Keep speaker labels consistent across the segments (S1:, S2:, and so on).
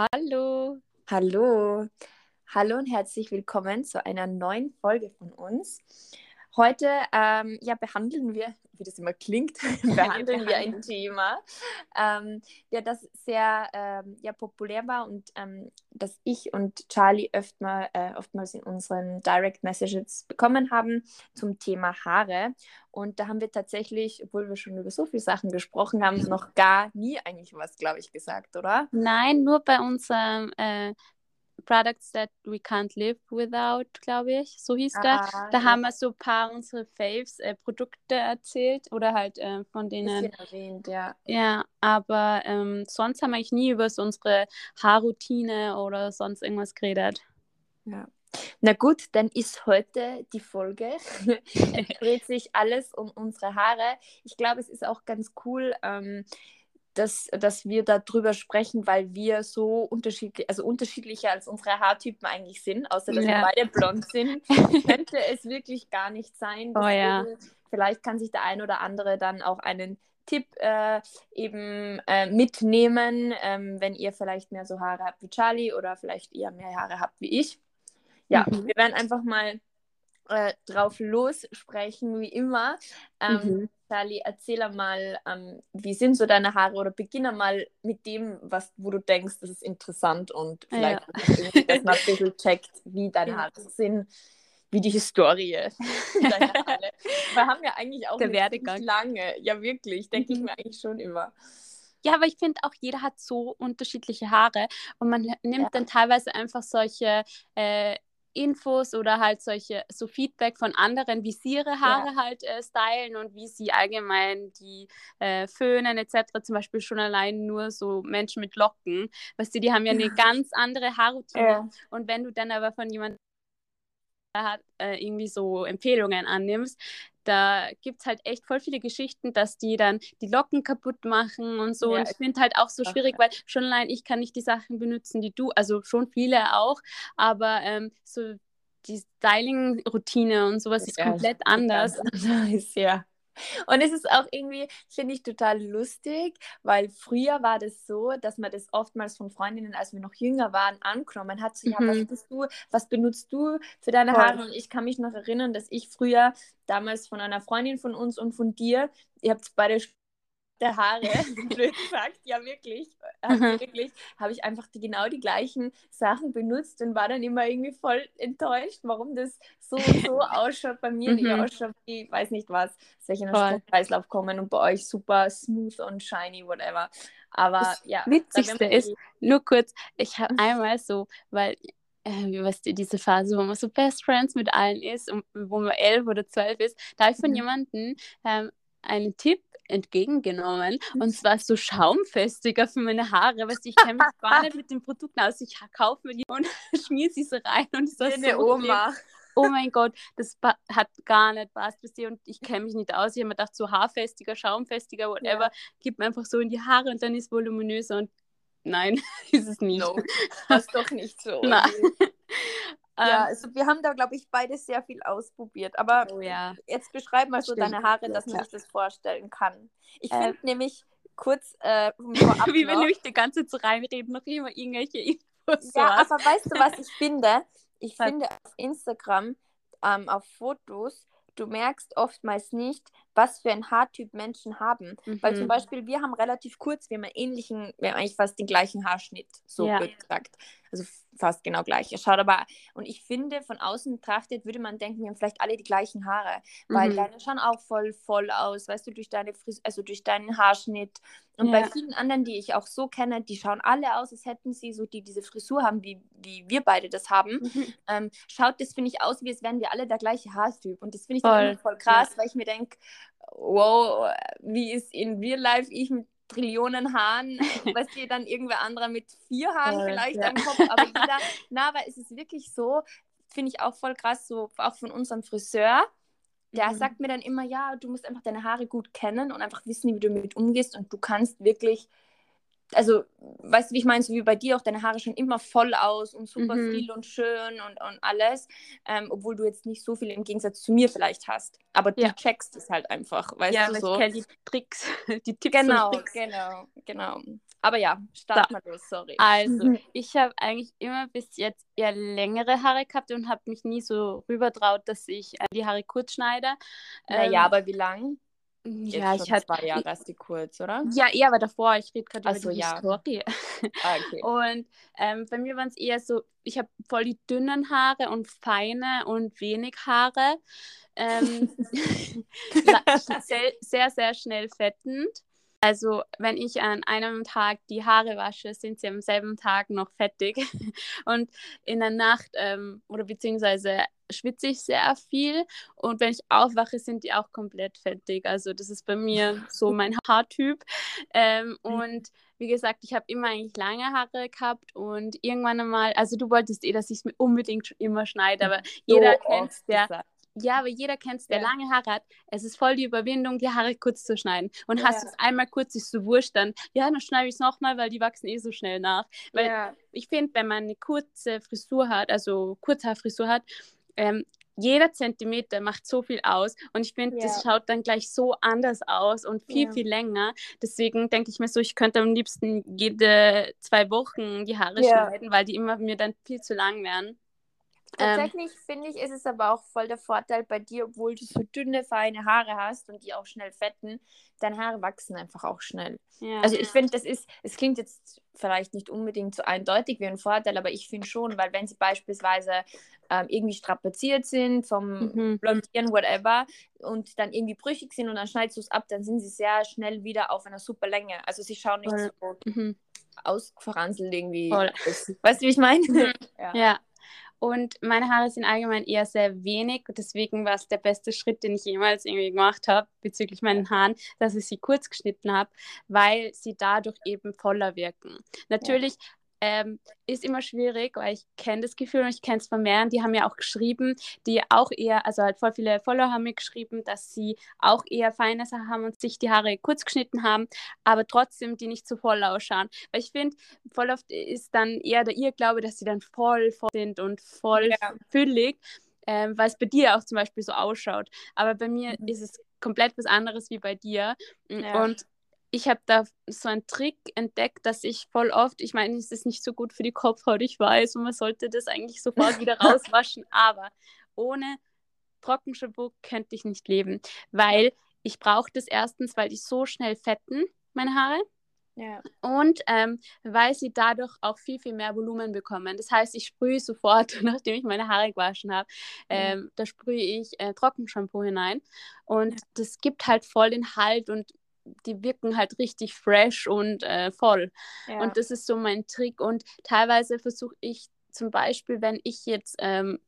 S1: Hallo.
S2: Hallo. Hallo und herzlich willkommen zu einer neuen Folge von uns. Heute ähm, ja, behandeln wir, wie das immer klingt, behandeln wir ein Thema, ähm, ja, das sehr ähm, ja, populär war und ähm, das ich und Charlie oft mal, äh, oftmals in unseren Direct Messages bekommen haben zum Thema Haare. Und da haben wir tatsächlich, obwohl wir schon über so viele Sachen gesprochen haben, noch gar nie eigentlich was, glaube ich, gesagt, oder?
S1: Nein, nur bei unserem äh, Products That We Can't Live Without, glaube ich, so hieß ah, der. Da ja. haben wir so ein paar unsere Faves äh, Produkte erzählt oder halt äh, von denen.
S2: erwähnt, ja.
S1: Ja, aber ähm, sonst haben wir eigentlich nie über so unsere Haarroutine oder sonst irgendwas geredet.
S2: Ja. Na gut, dann ist heute die Folge. es dreht sich alles um unsere Haare. Ich glaube, es ist auch ganz cool. Ähm, dass, dass wir darüber sprechen, weil wir so unterschiedlich, also unterschiedlicher als unsere Haartypen eigentlich sind, außer dass ja. wir beide blond sind, könnte es wirklich gar nicht sein.
S1: Oh, ja.
S2: Vielleicht kann sich der ein oder andere dann auch einen Tipp äh, eben äh, mitnehmen, ähm, wenn ihr vielleicht mehr so Haare habt wie Charlie oder vielleicht eher mehr Haare habt wie ich. Ja, mhm. wir werden einfach mal äh, drauf lossprechen, wie immer. Ähm, mhm. Charlie, erzähl mal, ähm, wie sind so deine Haare oder beginne mal mit dem, was, wo du denkst, das ist interessant und vielleicht, ja. dass man ein bisschen checkt, wie deine Haare sind, wie die Historie deiner Haare. Wir haben ja eigentlich auch
S1: Der Werdegang.
S2: lange, ja wirklich, denke mhm. ich mir eigentlich schon immer.
S1: Ja, aber ich finde auch, jeder hat so unterschiedliche Haare und man nimmt ja. dann teilweise einfach solche äh, Infos oder halt solche so Feedback von anderen, wie sie ihre Haare ja. halt äh, stylen und wie sie allgemein die äh, föhnen etc. Zum Beispiel schon allein nur so Menschen mit Locken, weißt du, die haben ja eine ganz andere Haarroutine ja. und wenn du dann aber von jemandem hat, äh, irgendwie so Empfehlungen annimmst, da gibt es halt echt voll viele Geschichten, dass die dann die Locken kaputt machen und so. Ja, und ich finde halt auch so schwierig, weil schon allein ich kann nicht die Sachen benutzen, die du, also schon viele auch, aber ähm, so die Styling-Routine und sowas ist ja, komplett anders.
S2: Nice, ja. Und es ist auch irgendwie, finde ich, total lustig, weil früher war das so, dass man das oftmals von Freundinnen, als wir noch jünger waren, angenommen hat. So, ja, was bist mhm. du, was benutzt du für deine Haare? Und ich kann mich noch erinnern, dass ich früher damals von einer Freundin von uns und von dir, ihr habt beide der Haare, blöd gesagt, ja wirklich, also wirklich, habe ich einfach die, genau die gleichen Sachen benutzt und war dann immer irgendwie voll enttäuscht, warum das so so ausschaut bei mir, mhm. wie ausschaut, wie, weiß nicht was, soll ich in einen Kreislauf kommen und bei euch super smooth und shiny, whatever. Aber das ja.
S1: Witzigste ist, nur kurz, ich habe einmal so, weil äh, weißt du, diese Phase, wo man so Best Friends mit allen ist und wo man elf oder zwölf ist, da habe ich von mhm. jemandem ähm, einen Tipp entgegengenommen und zwar so schaumfestiger für meine Haare, weil ich kenne mich gar nicht mit den Produkten aus. Ich kaufe mir die und schmier sie so rein und ist das
S2: so Oma.
S1: Oh mein Gott, das hat gar nicht passt und ich kenne mich nicht aus. Ich habe mir gedacht, so haarfestiger, schaumfestiger, whatever, ja. gibt mir einfach so in die Haare und dann ist voluminöser und nein, ist es nicht.
S2: No, das ist doch nicht so.
S1: Nein.
S2: Ja, ähm, also wir haben da, glaube ich, beide sehr viel ausprobiert. Aber
S1: oh, ja.
S2: jetzt beschreib mal so Stimmt. deine Haare, dass man ja. sich das vorstellen kann. Ich äh, finde nämlich kurz äh,
S1: Wie wenn ich die ganze Zeit reinreden, noch immer irgendwelche Infos.
S2: Ja, aber weißt du, was ich finde? Ich finde auf Instagram, ähm, auf Fotos, du merkst oftmals nicht, was für ein Haartyp Menschen haben. Mhm. Weil zum mhm. Beispiel wir haben relativ kurz, wir haben einen ähnlichen, wir haben eigentlich fast den gleichen Haarschnitt, so ja. gesagt. Also fast genau gleich. Es schaut aber, und ich finde, von außen betrachtet würde man denken, wir haben vielleicht alle die gleichen Haare, weil mhm. deine schauen auch voll voll aus, weißt du, durch deine Fris also durch deinen Haarschnitt. Und ja. bei vielen anderen, die ich auch so kenne, die schauen alle aus, als hätten sie so, die diese Frisur haben, wie, wie wir beide das haben. Mhm. Ähm, schaut das, finde ich, aus, wie es wären wir alle der gleiche Haartyp. Und das finde ich voll, voll krass, ja. weil ich mir denke, wow, wie ist in Real Life ich mit Trillionen Haaren, weißt du, dann irgendwer anderer mit vier Haaren vielleicht ja. am Kopf, aber jeder, na, aber es ist wirklich so, finde ich auch voll krass, so auch von unserem Friseur, der mhm. sagt mir dann immer, ja, du musst einfach deine Haare gut kennen und einfach wissen, wie du damit umgehst und du kannst wirklich also, weißt du, wie ich meine, so wie bei dir auch deine Haare schon immer voll aus und super mhm. viel und schön und, und alles, ähm, obwohl du jetzt nicht so viel im Gegensatz zu mir vielleicht hast. Aber du ja. checkst es halt einfach, weißt ja, du so.
S1: Ja, die Tricks, die Tipps
S2: genau,
S1: und Tricks.
S2: Genau, genau. Aber ja, start so. mal los, sorry.
S1: Also, ich habe eigentlich immer bis jetzt eher längere Haare gehabt und habe mich nie so rübertraut, dass ich äh, die Haare kurz schneide.
S2: Naja, ähm, aber wie lang?
S1: Ja, ich hatte
S2: zwei Jahre ist die kurz, oder?
S1: Ja, eher aber davor. Ich rede gerade über
S2: so,
S1: die
S2: ja.
S1: Historie.
S2: Ah, okay.
S1: Und ähm, bei mir waren es eher so, ich habe voll die dünnen Haare und feine und wenig Haare. Ähm, sehr, sehr, sehr schnell fettend. Also wenn ich an einem Tag die Haare wasche, sind sie am selben Tag noch fettig. Und in der Nacht ähm, oder beziehungsweise schwitze ich sehr viel. Und wenn ich aufwache, sind die auch komplett fettig. Also das ist bei mir so mein Haartyp. Ähm, mhm. und wie gesagt, ich habe immer eigentlich lange Haare gehabt und irgendwann einmal, also du wolltest eh, dass ich es mir unbedingt immer schneide, aber so jeder kennt der, ja, aber jeder kennt es, der ja. lange Haare hat. Es ist voll die Überwindung, die Haare kurz zu schneiden. Und ja. hast du es einmal kurz, ist so wurscht, dann, ja, dann schneide ich es nochmal, weil die wachsen eh so schnell nach. Weil ja. ich finde, wenn man eine kurze Frisur hat, also Kurzhaarfrisur hat, ähm, jeder Zentimeter macht so viel aus und ich finde, ja. das schaut dann gleich so anders aus und viel, ja. viel länger. Deswegen denke ich mir so, ich könnte am liebsten jede zwei Wochen die Haare ja. schneiden, weil die immer mir dann viel zu lang wären.
S2: Ähm, Tatsächlich ähm, finde ich, ist es aber auch voll der Vorteil bei dir, obwohl du so dünne, feine Haare hast und die auch schnell fetten, deine Haare wachsen einfach auch schnell. Ja, also ich finde, das ist, es klingt jetzt vielleicht nicht unbedingt so eindeutig wie ein Vorteil, aber ich finde schon, weil wenn sie beispielsweise ähm, irgendwie strapaziert sind vom mhm. Blondieren, whatever, und dann irgendwie brüchig sind und dann schneidest du es ab, dann sind sie sehr schnell wieder auf einer super Länge. Also sie schauen nicht Voll. so mhm. ausverranselt irgendwie. Voll. Weißt du, wie ich meine?
S1: Mhm. ja. ja. Und meine Haare sind allgemein eher sehr wenig. Deswegen war es der beste Schritt, den ich jemals irgendwie gemacht habe bezüglich meinen Haaren, dass ich sie kurz geschnitten habe, weil sie dadurch eben voller wirken. Natürlich ja ähm, ist immer schwierig, weil ich kenne das Gefühl und ich kenne es von mehreren, die haben ja auch geschrieben, die auch eher, also halt voll viele Follower haben mir geschrieben, dass sie auch eher feine Sachen haben und sich die Haare kurz geschnitten haben, aber trotzdem die nicht so voll ausschauen. Weil ich finde, voll oft ist dann eher der Irrglaube, dass sie dann voll, voll sind und voll ja. füllig, ähm, weil es bei dir auch zum Beispiel so ausschaut. Aber bei mir mhm. ist es komplett was anderes wie bei dir. Ja. Und ich habe da so einen Trick entdeckt, dass ich voll oft, ich meine, es ist nicht so gut für die Kopfhaut, ich weiß, und man sollte das eigentlich sofort wieder rauswaschen, aber ohne Trockenshampoo könnte ich nicht leben, weil ich brauche das erstens, weil die so schnell fetten, meine Haare.
S2: Ja.
S1: Und ähm, weil sie dadurch auch viel, viel mehr Volumen bekommen. Das heißt, ich sprühe sofort, nachdem ich meine Haare gewaschen habe, ähm, da sprühe ich äh, Trockenshampoo hinein. Und ja. das gibt halt voll den Halt und die wirken halt richtig fresh und äh, voll. Ja. Und das ist so mein Trick. Und teilweise versuche ich zum Beispiel, wenn ich jetzt ähm,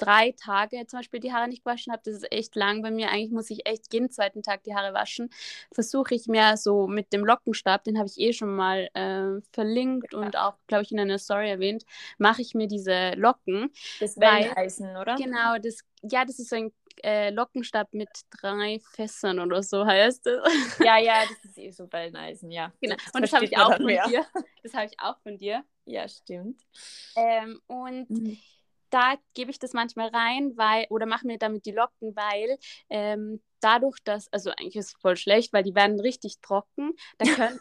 S1: drei Tage zum Beispiel die Haare nicht gewaschen habe, das ist echt lang bei mir. Eigentlich muss ich echt jeden zweiten Tag die Haare waschen. Versuche ich mir so mit dem Lockenstab, den habe ich eh schon mal äh, verlinkt ja. und auch, glaube ich, in einer Story erwähnt, mache ich mir diese Locken.
S2: Das Welleneisen, oder?
S1: Genau, das, ja, das ist so ein äh, Lockenstab mit drei Fässern oder so heißt es.
S2: Ja, ja, das ist eh so Welleneisen, ja.
S1: Genau. Das und das habe ich auch von mehr. dir. Das habe ich auch von dir.
S2: Ja, stimmt.
S1: Ähm, und mhm da gebe ich das manchmal rein, weil, oder mache mir damit die Locken, weil ähm, dadurch, dass, also eigentlich ist es voll schlecht, weil die werden richtig trocken. Da können.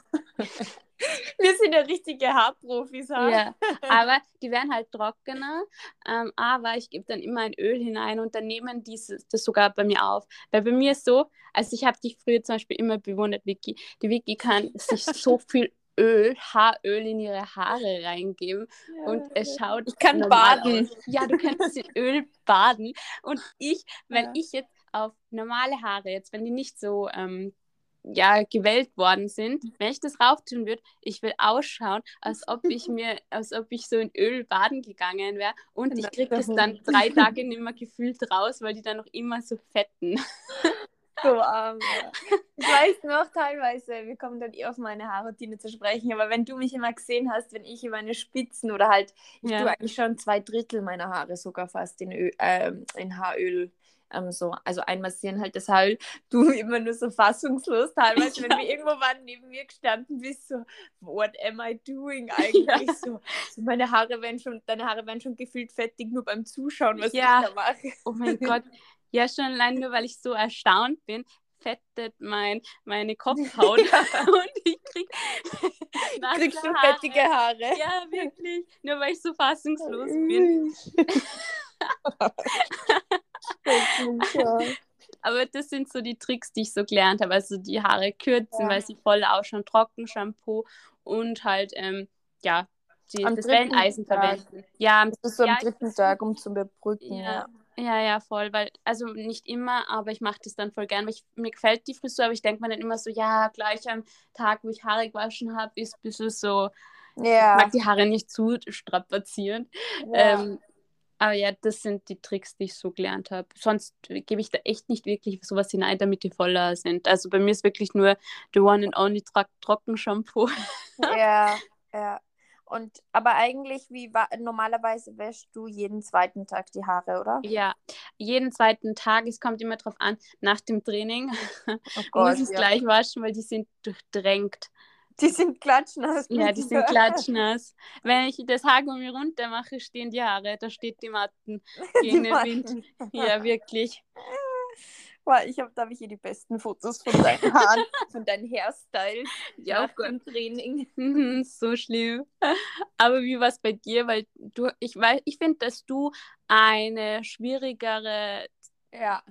S2: Wir sind ja richtige Haarprofis.
S1: Ha? Ja, aber die werden halt trockener. Ähm, aber ich gebe dann immer ein Öl hinein und dann nehmen die das sogar bei mir auf. Weil bei mir ist so, also ich habe dich früher zum Beispiel immer bewundert, Vicky. Die Vicky kann sich so viel Öl, Haaröl in ihre Haare reingeben ja, und es schaut.
S2: Ich kann baden. Aus.
S1: Ja, du kannst in Öl baden. Und ich, wenn ja. ich jetzt auf normale Haare, jetzt wenn die nicht so ähm, ja, gewählt worden sind, wenn ich das rauf tun würde, ich will ausschauen, als ob ich mir, als ob ich so in Öl baden gegangen wäre und ich kriege das dann drei Tage nicht mehr gefühlt raus, weil die dann noch immer so fetten.
S2: So arm. Ich weiß noch teilweise, wir kommen dann eh auf meine Haarroutine zu sprechen, aber wenn du mich immer gesehen hast, wenn ich meine Spitzen oder halt, ich ja. tue eigentlich schon zwei Drittel meiner Haare sogar fast in, Öl, äh, in Haaröl ähm, so, also einmassieren halt, deshalb du immer nur so fassungslos teilweise, ja. wenn wir irgendwo waren, neben mir gestanden bist, so, what am I doing eigentlich? Ja. So, so, meine Haare werden schon, deine Haare werden schon gefühlt fettig, nur beim Zuschauen, was ja. ich da mache.
S1: Oh mein Gott. Ja, schon allein nur, weil ich so erstaunt bin, fettet mein, meine Kopfhaut und ich krieg,
S2: krieg schon Haare. fettige Haare.
S1: Ja, wirklich. Nur weil ich so fassungslos bin. Aber das sind so die Tricks, die ich so gelernt habe. Also die Haare kürzen, ja. weil sie voll auch schon trocken Shampoo und halt, ähm, ja, die,
S2: am das Welleisen verwenden.
S1: Ja,
S2: das ist so am ja, dritten Tag, um zu überbrücken.
S1: Ja. ja. Ja, ja, voll, weil, also nicht immer, aber ich mache das dann voll gern, weil ich, mir gefällt die Frisur, aber ich denke mir dann immer so, ja, gleich am Tag, wo ich Haare gewaschen habe, ist ein bisschen so, ja. ich mag die Haare nicht zu strapazieren. Ähm, aber ja, das sind die Tricks, die ich so gelernt habe. Sonst gebe ich da echt nicht wirklich sowas hinein, damit die voller sind. Also bei mir ist wirklich nur the one and only Trockenshampoo.
S2: Ja, ja. Und aber eigentlich, wie normalerweise wäschst du jeden zweiten Tag die Haare, oder?
S1: Ja, jeden zweiten Tag. Es kommt immer drauf an, nach dem Training oh Gott, muss ich es ja. gleich waschen, weil die sind durchdrängt.
S2: Die sind klatschnass.
S1: Ja, die sind klatschnass. Wenn ich das Haargummi runter mache, stehen die Haare. Da steht die Matten gegen die den Wind. Ja, wirklich.
S2: Boah, ich habe, da habe ich hier die besten Fotos von deinen Haaren, von deinen Hairstyle
S1: ja, nach dem Training. So schlimm. Aber wie war es bei dir? Weil du, ich weiß, ich finde, dass du eine schwierigere ja.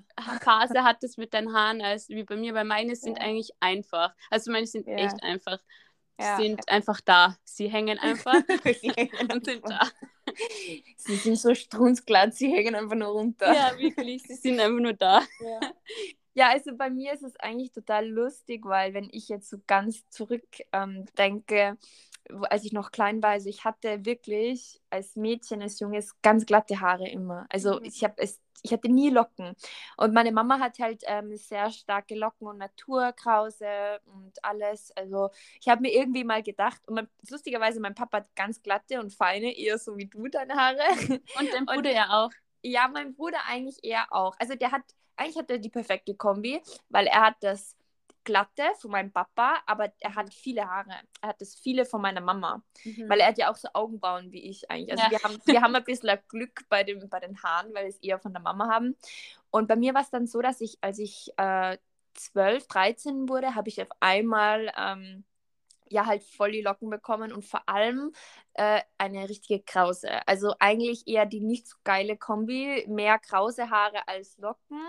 S1: Phase hattest mit deinen Haaren als wie bei mir, weil meine sind ja. eigentlich einfach. Also meine sind ja. echt einfach. Ja. Sind einfach da. Sie hängen einfach sie hängen und sind da.
S2: Sie sind so strunzglatt, sie hängen einfach nur runter.
S1: Ja, wirklich, sie sind einfach nur da.
S2: Ja. ja, also bei mir ist es eigentlich total lustig, weil wenn ich jetzt so ganz zurück ähm, denke, als ich noch klein war, also ich hatte wirklich als Mädchen, als Junges ganz glatte Haare immer. Also mhm. ich habe es ich hatte nie Locken. Und meine Mama hat halt ähm, sehr starke Locken und Naturkrause und alles. Also ich habe mir irgendwie mal gedacht, und mein, lustigerweise, mein Papa hat ganz glatte und feine, eher so wie du deine Haare.
S1: Und dein Bruder und, ja auch.
S2: Ja, mein Bruder eigentlich eher auch. Also der hat, eigentlich hat er die perfekte Kombi, weil er hat das glatte von meinem Papa, aber er hat viele Haare. Er hat das viele von meiner Mama, mhm. weil er hat ja auch so Augenbrauen wie ich eigentlich. Also ja. wir, haben, wir haben ein bisschen Glück bei, dem, bei den Haaren, weil wir es eher von der Mama haben. Und bei mir war es dann so, dass ich, als ich äh, 12, 13 wurde, habe ich auf einmal ähm, ja halt voll die Locken bekommen und vor allem äh, eine richtige Krause. Also eigentlich eher die nicht so geile Kombi, mehr krause Haare als Locken.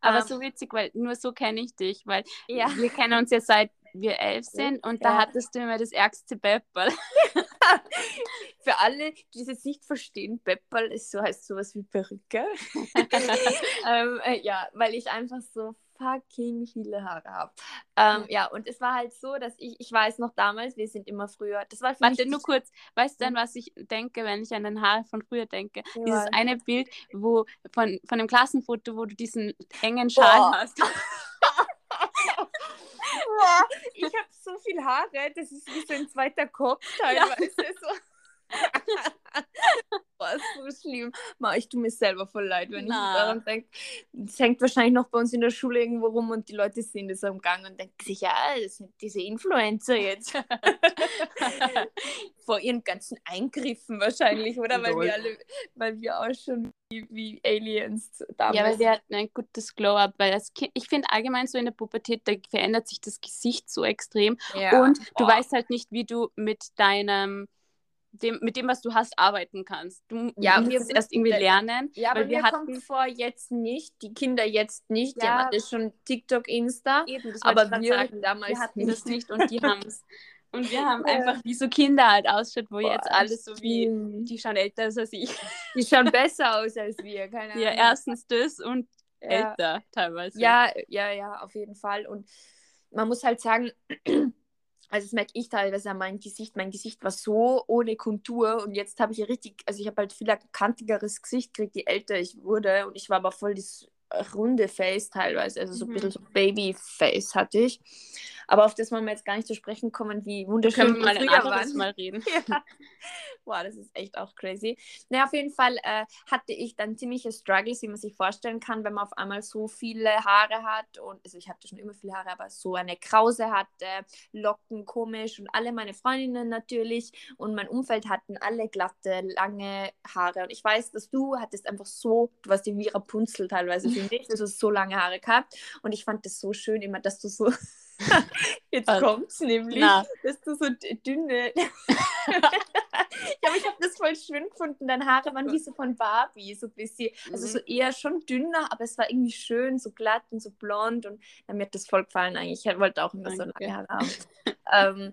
S1: Aber ähm, so witzig, weil nur so kenne ich dich, weil ja. wir kennen uns ja seit wir elf sind und ja. da hattest du immer das ärgste Pepperl.
S2: Für alle, die es jetzt nicht verstehen, Pepperl ist so heißt sowas wie Perücke. ähm, äh, ja, weil ich einfach so fucking viele Haare habe. Ähm, ja, und es war halt so, dass ich, ich weiß noch damals, wir sind immer früher, das war
S1: Warte, nur kurz, weißt du denn, was ich denke, wenn ich an den Haare von früher denke? Ja. Dieses eine Bild, wo von, von dem Klassenfoto, wo du diesen engen Schal Boah. hast.
S2: Boah, ich habe so viel Haare, das ist wie so ein zweiter Kopf teilweise. Ja. So. Boah, ist so schlimm. Ma, ich tue mir selber voll leid, wenn Na. ich daran denke. Es hängt wahrscheinlich noch bei uns in der Schule irgendwo rum und die Leute sehen das am Gang und denken sich, ja, das sind diese Influencer jetzt. Vor ihren ganzen Eingriffen wahrscheinlich, oder? Weil wir alle, weil wir auch schon wie, wie Aliens
S1: damals. Ja, weil wir hatten ein gutes Glow-Up, weil das kind, ich finde allgemein so in der Pubertät, da verändert sich das Gesicht so extrem ja. und du Boah. weißt halt nicht, wie du mit deinem dem, mit dem, was du hast, arbeiten kannst. Du ja, musst es erst irgendwie lernen.
S2: Ja, aber wir hatten vor jetzt nicht, die Kinder jetzt nicht, ja, die haben das schon TikTok, Insta, Eben, aber wir sagen. damals
S1: wir hatten nicht. das nicht und die haben es. Und wir haben einfach wie so Kinder halt ausschaut, wo Boah, jetzt alles so wie, die schauen älter aus als ich.
S2: Die schauen besser aus als wir, keine Ahnung.
S1: Ja, erstens das und ja. älter teilweise.
S2: Ja, ja, ja, auf jeden Fall. Und man muss halt sagen, also das merke ich teilweise an meinem Gesicht. Mein Gesicht war so ohne Kontur und jetzt habe ich ja richtig, also ich habe halt viel kantigeres Gesicht gekriegt, je älter ich wurde und ich war aber voll das runde Face teilweise, also so mhm. ein bisschen so Babyface hatte ich. Aber auf das wollen wir jetzt gar nicht zu sprechen kommen, wie wunderschön
S1: wir mal ein anderes
S2: waren.
S1: Mal reden.
S2: Ja. Boah, das ist echt auch crazy. Naja, auf jeden Fall äh, hatte ich dann ziemliche Struggles, wie man sich vorstellen kann, wenn man auf einmal so viele Haare hat. Und also ich hatte schon immer viele Haare, aber so eine Krause hatte, Locken komisch und alle meine Freundinnen natürlich und mein Umfeld hatten alle glatte, lange Haare. Und ich weiß, dass du hattest einfach so, du warst wie Rapunzel teilweise, finde ich. Du hast so lange Haare gehabt. Und ich fand das so schön immer, dass du so Jetzt
S1: Was?
S2: kommt's nämlich,
S1: Na.
S2: dass du so dünne. ja, aber ich habe das voll schön gefunden. Deine Haare waren wie so von Barbie, so ein bisschen. Also
S1: Mhm.
S2: so eher schon dünner, aber es war irgendwie schön, so glatt und so blond. Und ja, mir hat das voll gefallen eigentlich. Ich wollte auch immer so
S1: Danke.
S2: lange Haare haben. ähm,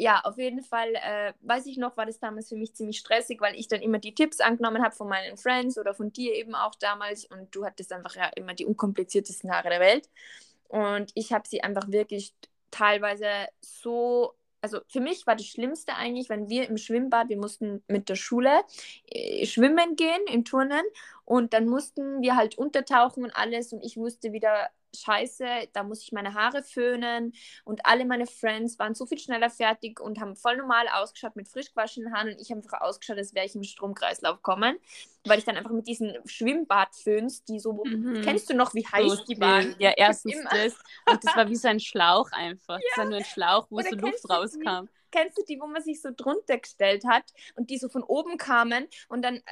S2: ja, auf jeden Fall, äh, weiß ich noch, war das damals für mich ziemlich stressig, weil ich dann immer die Tipps angenommen habe von meinen Friends oder von dir eben auch damals und du hattest einfach ja immer die unkompliziertesten Haare der Welt. Und ich habe sie einfach wirklich teilweise so, also für mich war das Schlimmste eigentlich, wenn wir im Schwimmbad, wir mussten mit der Schule äh, schwimmen gehen, in Turnen und dann mussten wir halt untertauchen und alles und ich wusste wieder, scheiße, da muss ich meine Haare föhnen und alle meine Friends waren so viel schneller fertig und haben voll normal ausgeschaut mit frisch gewaschenen Haaren und ich habe einfach ausgeschaut, als wäre ich im Stromkreislauf kommen, weil ich dann einfach mit diesen Schwimmbadföhns, die so,
S1: Mhm.
S2: kennst du noch, wie heiß
S1: So
S2: die waren?
S1: Ja, erstens
S2: Immer.
S1: das. Und das war wie so ein Schlauch einfach. Das war nur ein Schlauch, wo
S2: Oder
S1: so Luft rauskam.
S2: Kennst du die, wo man sich so drunter gestellt hat und die so von oben kamen und dann, äh,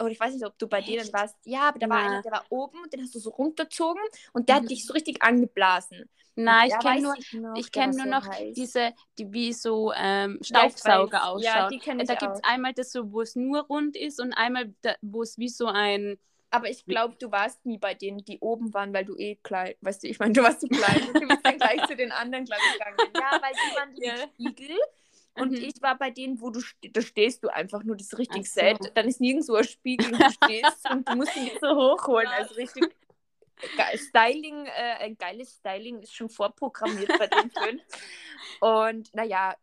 S2: oder ich weiß nicht, ob du bei denen
S1: Echt?
S2: warst, ja, aber da war einer, der war oben und den hast du so runterzogen und der
S1: Mhm.
S2: hat dich so richtig angeblasen.
S1: Nein, ich
S2: Ja,
S1: kenne nur,
S2: ich noch,
S1: ich kenn nur
S2: so
S1: noch
S2: heiß.
S1: diese, die wie so ähm,
S2: Ja,
S1: Staubsauger
S2: weiß.
S1: ausschauen.
S2: Ja, ich
S1: da gibt es einmal das so, wo es nur rund ist und einmal, wo es wie so ein.
S2: Aber ich glaube, du warst nie bei denen, die oben waren, weil du eh klein, weißt du, ich meine, du warst zu klein. Du bist dann gleich zu den anderen, glaube ich, gegangen. Ja, weil die waren
S1: Ja.
S2: die Spiegel. Und
S1: Mhm.
S2: ich war bei denen, wo du da stehst du einfach nur das richtig
S1: so.
S2: sad. Dann ist nirgendwo ein Spiegel und du stehst und du musst ihn nicht so hochholen. Also richtig Styling, äh, ein geiles Styling ist schon vorprogrammiert bei den fünf. Und naja,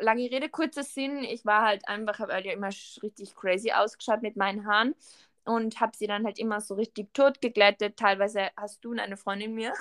S2: lange Rede, kurzer Sinn. Ich war halt einfach, habe halt ja immer richtig crazy ausgeschaut mit meinen Haaren und habe sie dann halt immer so richtig tot geglättet. Teilweise hast du eine Freundin mir.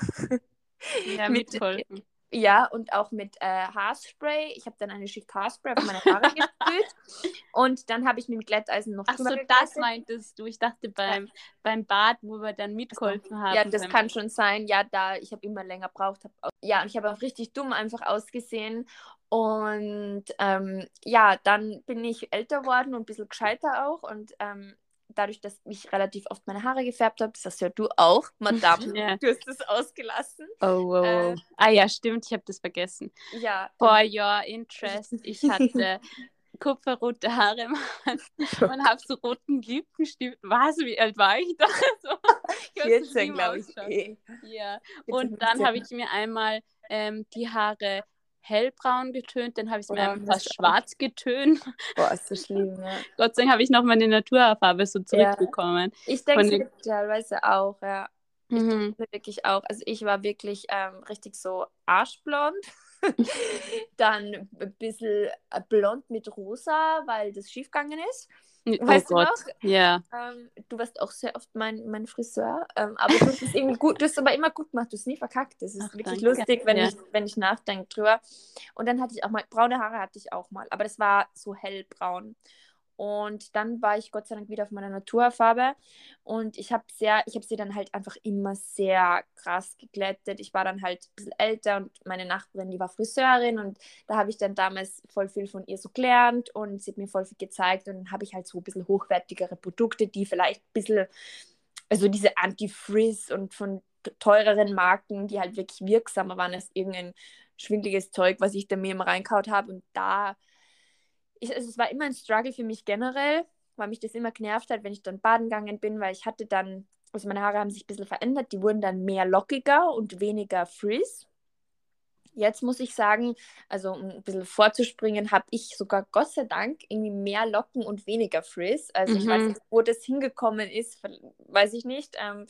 S1: Ja,
S2: Mit-
S1: mitgeholfen.
S2: Ja, und auch mit äh, Haarspray. Ich habe dann eine Schicht Haarspray auf meine Haare gesprüht. Und dann habe ich mit dem Glätteisen noch
S1: Ach so,
S2: drüber
S1: das meintest du. Ich dachte beim, beim Bad, wo wir dann mitgeholfen haben.
S2: Ja, das kann schon sein. Ja, da ich habe immer länger braucht. Hab, ja, und ich habe auch richtig dumm einfach ausgesehen. Und ähm, ja, dann bin ich älter worden und ein bisschen gescheiter auch. Und ähm, dadurch, dass ich relativ oft meine Haare gefärbt habe, das hast ja du auch, Madame.
S1: Ja.
S2: Du hast das ausgelassen.
S1: Oh, oh.
S2: Äh,
S1: ah ja, stimmt, ich habe das vergessen.
S2: Ja,
S1: For your interest, ich hatte kupferrote Haare und habe so roten Lippenstift. Was, wie alt war ich da? So, ich hab so
S2: 14,
S1: schlimm
S2: glaube ich. Eh.
S1: Ja.
S2: 14,
S1: Und dann
S2: 15.
S1: habe ich mir einmal ähm, die Haare hellbraun getönt, dann habe ich es mir
S2: Ja,
S1: einfach fast schwarz getönt.
S2: Boah, ist so schlimm, ja.
S1: Gott sei Dank habe ich noch meine Naturhaarfarbe so
S2: Ja.
S1: zurückbekommen.
S2: Ich denke
S1: den-
S2: teilweise auch, ja.
S1: Mhm.
S2: mir wirklich auch. Also ich war wirklich ähm, richtig so arschblond. Dann ein bisschen äh, blond mit rosa, weil das schiefgegangen ist.
S1: Oh
S2: Weißt du
S1: Gott,
S2: noch?
S1: ja.
S2: Ähm, du warst auch sehr oft mein, mein Friseur. Ähm, aber du hast es irgendwie gut, du hast aber immer gut gemacht, du hast nie verkackt. Das ist
S1: Ach,
S2: wirklich
S1: danke.
S2: lustig, wenn,
S1: Ja.
S2: ich, wenn ich nachdenke drüber. Und dann hatte ich auch mal, braune Haare hatte ich auch mal, aber das war so hellbraun. Und dann war ich Gott sei Dank wieder auf meiner Naturfarbe. Und ich habe sehr, ich habe sie dann halt einfach immer sehr krass geglättet. Ich war dann halt ein bisschen älter und meine Nachbarin, die war Friseurin und da habe ich dann damals voll viel von ihr so gelernt und sie hat mir voll viel gezeigt und dann habe ich halt so ein bisschen hochwertigere Produkte, die vielleicht ein bisschen, also diese Anti-Frizz und von teureren Marken, die halt wirklich wirksamer waren als irgendein schwindliges Zeug, was ich da mir immer reinkaut habe und da ich, also es war immer ein Struggle für mich generell, weil mich das immer genervt hat, wenn ich dann baden gegangen bin, weil ich hatte dann, also meine Haare haben sich ein bisschen verändert, die wurden dann mehr lockiger und weniger frizz. Jetzt muss ich sagen, also um ein bisschen vorzuspringen, habe ich sogar Gott sei Dank irgendwie mehr Locken und weniger Frizz. Also ich weiß
S1: Mhm.
S2: nicht, wo das hingekommen ist, weiß ich nicht. Ähm,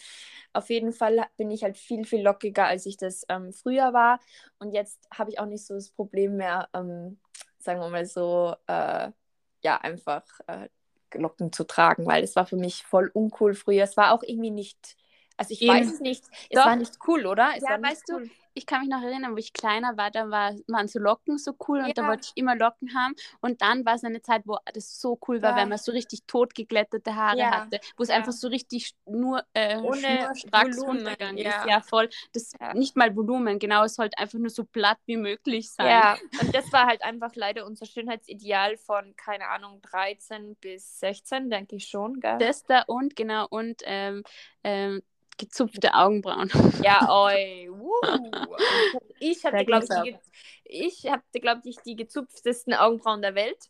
S2: auf jeden Fall bin ich halt viel, viel lockiger, als ich das ähm, früher war. Und jetzt habe ich auch nicht so das Problem mehr, ähm, sagen wir mal so, äh, ja, einfach äh, Locken zu tragen, weil es war für mich voll uncool früher. Es war auch irgendwie nicht, also ich
S1: In-
S2: weiß es nicht, es
S1: Doch.
S2: war nicht cool, oder? Es
S1: Ja, weißt du,
S2: cool.
S1: Ich kann mich noch erinnern, wo ich kleiner war, da war, waren so Locken so cool und ja. da wollte ich immer Locken haben. Und dann war es eine Zeit, wo das so cool war, ja. wenn man so richtig totgeglättete Haare ja. hatte, wo es einfach so richtig nur äh, Ohne runtergegangen ist. Ja, voll. Das nicht mal Volumen, genau, es sollte einfach nur so platt wie möglich sein.
S2: Ja, und das war halt einfach leider unser Schönheitsideal von, keine Ahnung, 13 bis 16, denke ich schon, gell?
S1: Das da und genau, und ähm, ähm, gezupfte Augenbrauen.
S2: Ja, oi. Uh. Ich hatte, glaube ich, ich hatte, glaube ich, die gezupftesten Augenbrauen der Welt.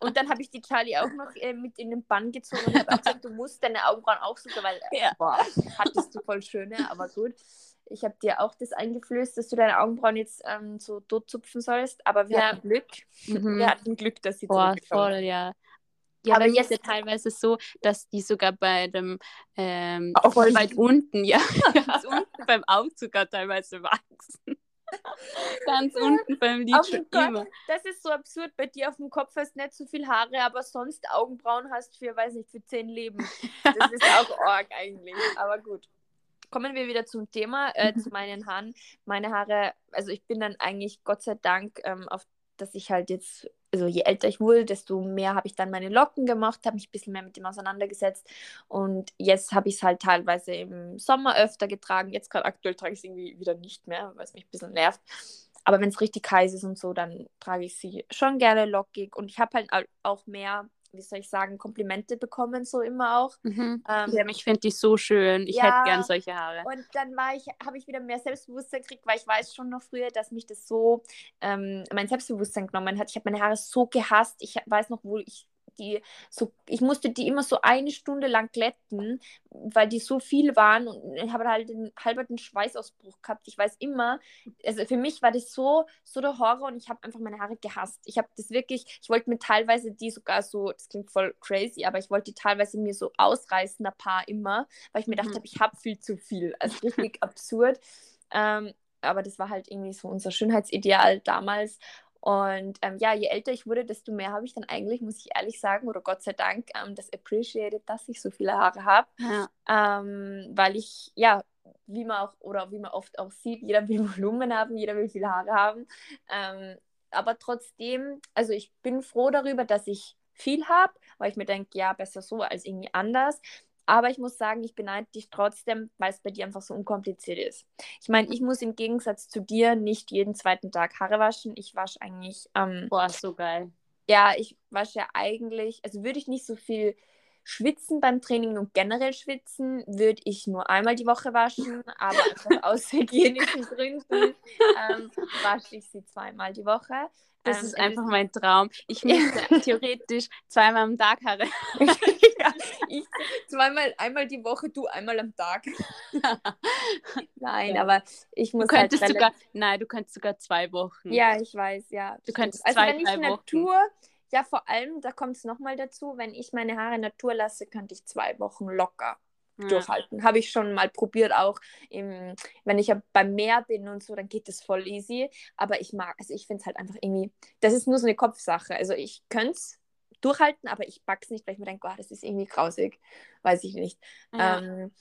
S2: Und dann habe ich die Charlie auch noch äh, mit in den Bann gezogen und habe gesagt, du musst deine Augenbrauen auch suchen, weil ja. boah, hattest du voll schöne, aber gut. Ich habe dir auch das eingeflößt, dass du deine Augenbrauen jetzt ähm, so tot zupfen sollst, aber wir ja. hatten Glück. Mhm. Wir hatten Glück, dass sie
S1: Boah, voll, ja. Ja, aber jetzt ist ja teilweise so, dass die sogar bei dem ähm, voll weit unten, ja, ganz unten beim Auge sogar teilweise wachsen. Ganz unten beim Lid schon immer.
S2: Das ist so absurd. Bei dir auf dem Kopf hast du nicht so viel Haare, aber sonst Augenbrauen hast für, weiß nicht, für zehn Leben. Das ist auch arg eigentlich. Aber gut. Kommen wir wieder zum Thema, äh, zu meinen Haaren. Meine Haare, also ich bin dann eigentlich Gott sei Dank ähm, auf dass ich halt jetzt, also je älter ich wurde, desto mehr habe ich dann meine Locken gemacht, habe mich ein bisschen mehr mit dem auseinandergesetzt und jetzt habe ich es halt teilweise im Sommer öfter getragen. Jetzt gerade aktuell trage ich es irgendwie wieder nicht mehr, weil es mich ein bisschen nervt. Aber wenn es richtig heiß ist und so, dann trage ich sie schon gerne lockig und ich habe halt auch mehr wie soll ich sagen, Komplimente bekommen, so immer auch.
S1: Mhm. Ähm, ja, ich finde die so schön. Ich ja, hätte gern solche Haare.
S2: Und dann war ich, habe ich wieder mehr Selbstbewusstsein gekriegt, weil ich weiß schon noch früher, dass mich das so ähm, mein Selbstbewusstsein genommen hat. Ich habe meine Haare so gehasst. Ich weiß noch, wo ich die so, ich musste die immer so eine Stunde lang glätten, weil die so viel waren und ich habe halt den halberten Schweißausbruch gehabt. Ich weiß immer, also für mich war das so, so der Horror und ich habe einfach meine Haare gehasst. Ich habe das wirklich, ich wollte mir teilweise die sogar so, das klingt voll crazy, aber ich wollte die teilweise mir so ausreißen, ein paar immer, weil ich mir gedacht mhm. habe, ich habe viel zu viel. Also richtig absurd. Ähm, aber das war halt irgendwie so unser Schönheitsideal damals. Und ähm, ja, je älter ich wurde, desto mehr habe ich dann eigentlich, muss ich ehrlich sagen, oder Gott sei Dank, ähm, das appreciated, dass ich so viele Haare habe. Ja. Ähm, weil ich, ja, wie man auch, oder wie man oft auch sieht, jeder will Volumen haben, jeder will viele Haare haben. Ähm, aber trotzdem, also ich bin froh darüber, dass ich viel habe, weil ich mir denke, ja, besser so als irgendwie anders. Aber ich muss sagen, ich beneide dich trotzdem, weil es bei dir einfach so unkompliziert ist. Ich meine, ich muss im Gegensatz zu dir nicht jeden zweiten Tag Haare waschen. Ich wasche eigentlich. Ähm,
S1: Boah, so geil.
S2: Ja, ich wasche ja eigentlich, also würde ich nicht so viel schwitzen beim Training und generell schwitzen, würde ich nur einmal die Woche waschen, aber aus hygienischen Gründen ähm, wasche ich sie zweimal die Woche.
S1: Das ähm, ist einfach mein Traum. Ich müsste theoretisch zweimal am Tag Haare.
S2: ja, ich zweimal, einmal die Woche, du einmal am Tag. nein, ja. aber ich muss
S1: du könntest halt sogar, Nein, du könntest sogar zwei Wochen.
S2: Ja, ich weiß, ja.
S1: Du könntest also zwei, wenn ich
S2: Natur, Wochen. ja, vor allem, da kommt es nochmal dazu, wenn ich meine Haare Natur lasse, könnte ich zwei Wochen locker ja. durchhalten. Habe ich schon mal probiert, auch im, wenn ich beim Meer bin und so, dann geht das voll easy. Aber ich mag, also ich finde es halt einfach irgendwie, das ist nur so eine Kopfsache. Also ich könnte es durchhalten, aber ich es nicht, weil ich mir denke, oh, das ist irgendwie grausig. Weiß ich nicht. Ja. Ähm,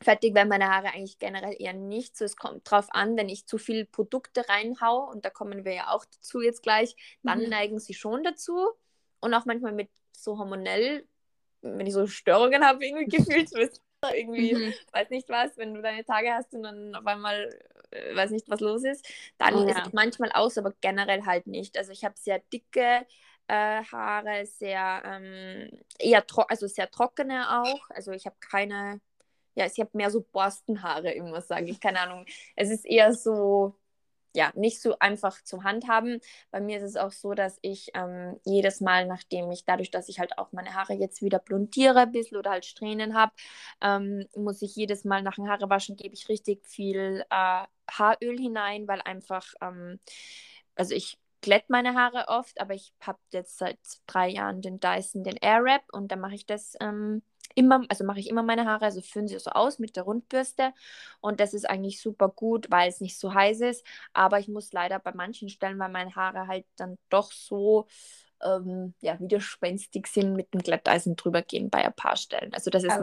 S2: fertig werden meine Haare eigentlich generell eher nicht. So, es kommt drauf an, wenn ich zu viel Produkte reinhau, und da kommen wir ja auch dazu jetzt gleich, dann mhm. neigen sie schon dazu. Und auch manchmal mit so hormonell, wenn ich so Störungen habe, irgendwie gefühlt, irgendwie, mhm. weiß nicht was, wenn du deine Tage hast und dann auf einmal äh, weiß nicht, was los ist, dann ja. ist es manchmal aus, aber generell halt nicht. Also ich habe sehr dicke äh, Haare, sehr ähm, eher also sehr trockene auch. Also ich habe keine, ja, ich habe mehr so Borstenhaare, immer sage ich, keine Ahnung. Es ist eher so, ja, nicht so einfach zu handhaben. Bei mir ist es auch so, dass ich ähm, jedes Mal, nachdem ich, dadurch, dass ich halt auch meine Haare jetzt wieder blondiere ein bisschen oder halt Strähnen habe, ähm, muss ich jedes Mal nach dem Haarewaschen gebe ich richtig viel äh, Haaröl hinein, weil einfach, ähm, also ich glätt meine Haare oft, aber ich habe jetzt seit drei Jahren den Dyson, den Airwrap und da mache ich das ähm, immer, also mache ich immer meine Haare, also führen sie so aus mit der Rundbürste und das ist eigentlich super gut, weil es nicht so heiß ist, aber ich muss leider bei manchen Stellen, weil meine Haare halt dann doch so ähm, ja, widerspenstig sind, mit dem Glätteisen drüber gehen bei ein paar Stellen. Also das ist also,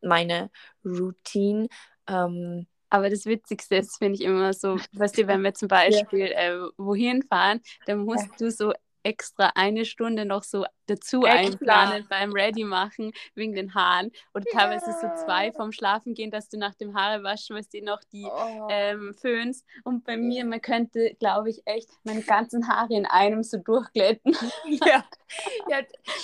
S2: meine Routine. Ähm,
S1: Aber das Witzigste ist, finde ich immer so, weißt du, wenn wir zum Beispiel ja. äh, wohin fahren, dann musst ja. du so extra eine Stunde noch so dazu Extra. einplanen beim Ready machen wegen den Haaren oder ja. teilweise so zwei vom Schlafen gehen, dass du nach dem Haarewaschen weißt du noch die oh. ähm, Föhns und bei mir man könnte glaube ich echt meine ganzen Haare in einem so durchglätten.
S2: ja. ja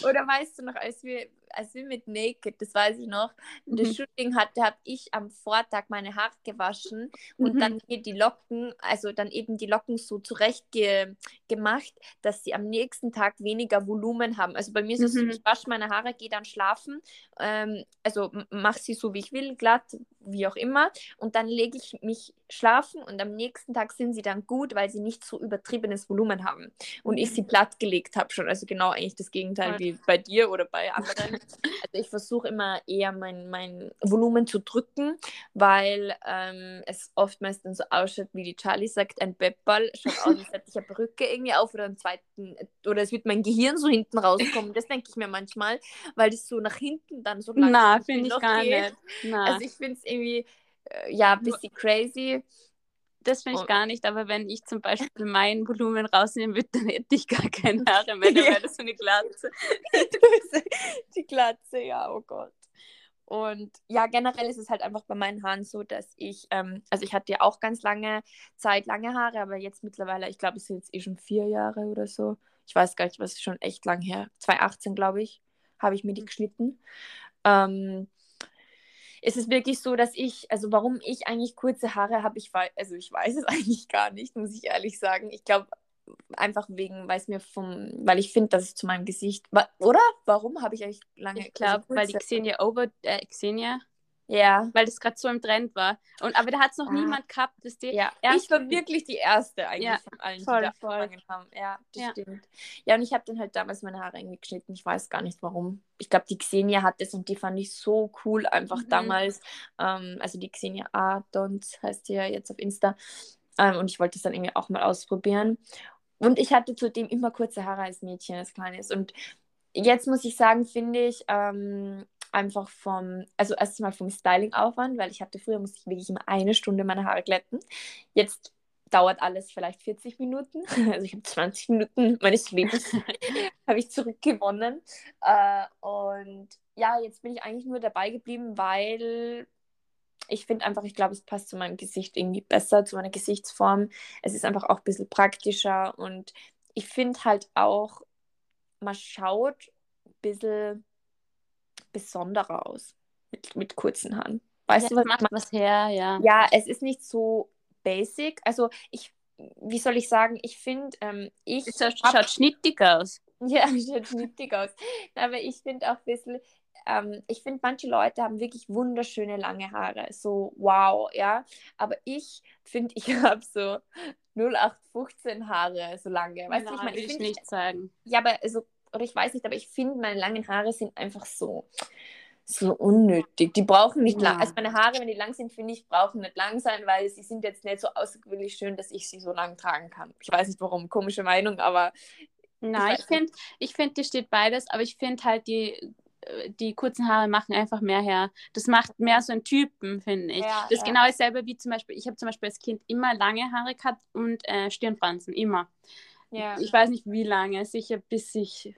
S2: oder weißt du noch als wir als wir mit Naked, das weiß ich noch, mhm. das Shooting hatte, habe ich am Vortag meine Haare gewaschen und mhm. dann hier die Locken, also dann eben die Locken so zurecht ge gemacht, dass sie am nächsten Tag weniger Volumen haben. Also bei mir ist es mhm. so, ich wasche meine Haare, gehe dann schlafen, ähm, also mache sie so, wie ich will, glatt, wie auch immer, und dann lege ich mich schlafen und am nächsten Tag sind sie dann gut, weil sie nicht so übertriebenes Volumen haben und ich sie mhm. platt gelegt habe schon. Also genau eigentlich das Gegenteil wie bei dir oder bei anderen. Also ich versuche immer eher mein, mein Volumen zu drücken, weil ähm, es oftmals dann so ausschaut, wie die Charlie sagt, ein Beppball. Schaut aus, als hätte ich eine Brücke irgendwie auf oder einen zweiten, oder es wird mein Gehirn so hinten rauskommen. Das denke ich mir manchmal, weil das so nach hinten dann so
S1: lang Na, finde ich gar geht. nicht.
S2: Na. Also ich finde es irgendwie, äh, ja, ein bisschen crazy.
S1: Das finde ich gar nicht, aber wenn ich zum Beispiel mein Volumen rausnehmen würde, dann hätte ich gar keine Haare mehr, dann wäre das so eine Glatze.
S2: Die Glatze, ja, oh Gott. Und ja, generell ist es halt einfach bei meinen Haaren so, dass ich, ähm, also ich hatte ja auch ganz lange Zeit lange Haare, aber jetzt mittlerweile, ich glaube, es sind jetzt eh schon vier Jahre oder so. Ich weiß gar nicht, was ist schon echt lang her. 2018, glaube ich, habe ich mir die mhm. geschnitten. Ähm, es ist wirklich so, dass ich, also warum ich eigentlich kurze Haare habe, ich weiß, also ich weiß es eigentlich gar nicht, muss ich ehrlich sagen. Ich glaube einfach wegen, weil es mir vom, weil ich finde, dass es zu meinem Gesicht, oder? Warum habe ich eigentlich lange?
S1: Ich glaube, weil die Xenia Over, äh, Xenia
S2: ja.
S1: Weil das gerade so im Trend war. Und, aber da hat es noch ah. niemand gehabt. Das
S2: die ja. Ich war wirklich die Erste eigentlich ja. von allen, voll, die da voll. angefangen haben. Ja, das ja. stimmt. Ja, und ich habe dann halt damals meine Haare irgendwie geschnitten. Ich weiß gar nicht warum. Ich glaube, die Xenia hat das und die fand ich so cool einfach mhm. damals. Ähm, also die Xenia Adons heißt sie ja jetzt auf Insta. Ähm, und ich wollte es dann irgendwie auch mal ausprobieren. Und ich hatte zudem immer kurze Haare als Mädchen, als kleines. Und jetzt muss ich sagen, finde ich, ähm, einfach vom, also erstmal vom Styling-Aufwand, weil ich hatte früher, musste ich wirklich immer eine Stunde meine Haare glätten. Jetzt dauert alles vielleicht 40 Minuten. Also ich habe 20 Minuten meines Lebens habe ich zurückgewonnen. Äh, und ja, jetzt bin ich eigentlich nur dabei geblieben, weil ich finde einfach, ich glaube, es passt zu meinem Gesicht irgendwie besser, zu meiner Gesichtsform. Es ist einfach auch ein bisschen praktischer und ich finde halt auch, man schaut ein bisschen besonderer aus mit, mit kurzen Haaren.
S1: Weißt ja, du, was macht was her, ja.
S2: Ja, es ist nicht so basic. Also ich, wie soll ich sagen, ich finde, ähm, ich.
S1: Es schaut, schaut schnittig aus.
S2: Ja, schaut schnittig aus. Aber ich finde auch ein bisschen, ähm, ich finde, manche Leute haben wirklich wunderschöne lange Haare. So, wow, ja. Aber ich finde, ich habe so 0815 Haare, so lange.
S1: Weißt Nein, du, ich meine, ich will ich nicht sagen.
S2: Ja, aber so oder ich weiß nicht, aber ich finde, meine langen Haare sind einfach so, so unnötig. Die brauchen nicht ja. lang. Also meine Haare, wenn die lang sind, finde ich, brauchen nicht lang sein, weil sie sind jetzt nicht so außergewöhnlich schön, dass ich sie so lang tragen kann. Ich weiß nicht warum, komische Meinung, aber.
S1: Nein, ich, ich finde, ich find, die steht beides, aber ich finde halt, die, die kurzen Haare machen einfach mehr her. Das macht mehr so einen Typen, finde ich. Ja, das ist ja. genau dasselbe wie zum Beispiel, ich habe zum Beispiel als Kind immer lange Haare gehabt und äh, Stirnfransen, immer. Ja. Ich weiß nicht wie lange, sicher bis ich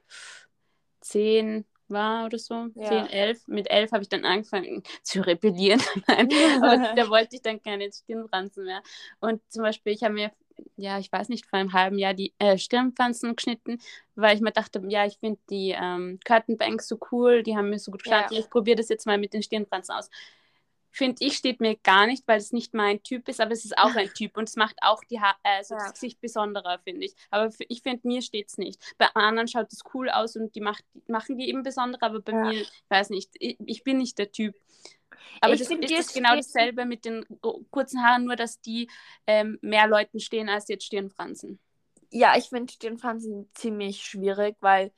S1: zehn war oder so, ja. zehn, elf. Mit elf habe ich dann angefangen zu rebellieren. Aber da wollte ich dann keine Stirnfransen mehr. Und zum Beispiel, ich habe mir, ja, ich weiß nicht, vor einem halben Jahr die äh, Stirnfransen geschnitten, weil ich mir dachte, ja, ich finde die ähm, Curtainbanks so cool, die haben mir so gut gestanden. Ja. Ich probiere das jetzt mal mit den Stirnfransen aus finde ich, steht mir gar nicht, weil es nicht mein Typ ist, aber es ist auch ein Typ und es macht auch die ha äh, so ja. das Gesicht besonderer, finde ich. Aber ich finde, mir steht es nicht. Bei anderen schaut es cool aus und die macht, machen die eben besondere, aber bei ja. mir, ich weiß nicht, ich, ich, bin nicht der Typ. Aber ich das ist das genau dasselbe mit den kurzen Haaren, nur dass die ähm, mehr Leuten stehen als jetzt Stirnfransen.
S2: Ja, ich finde Stirnfransen ziemlich schwierig, weil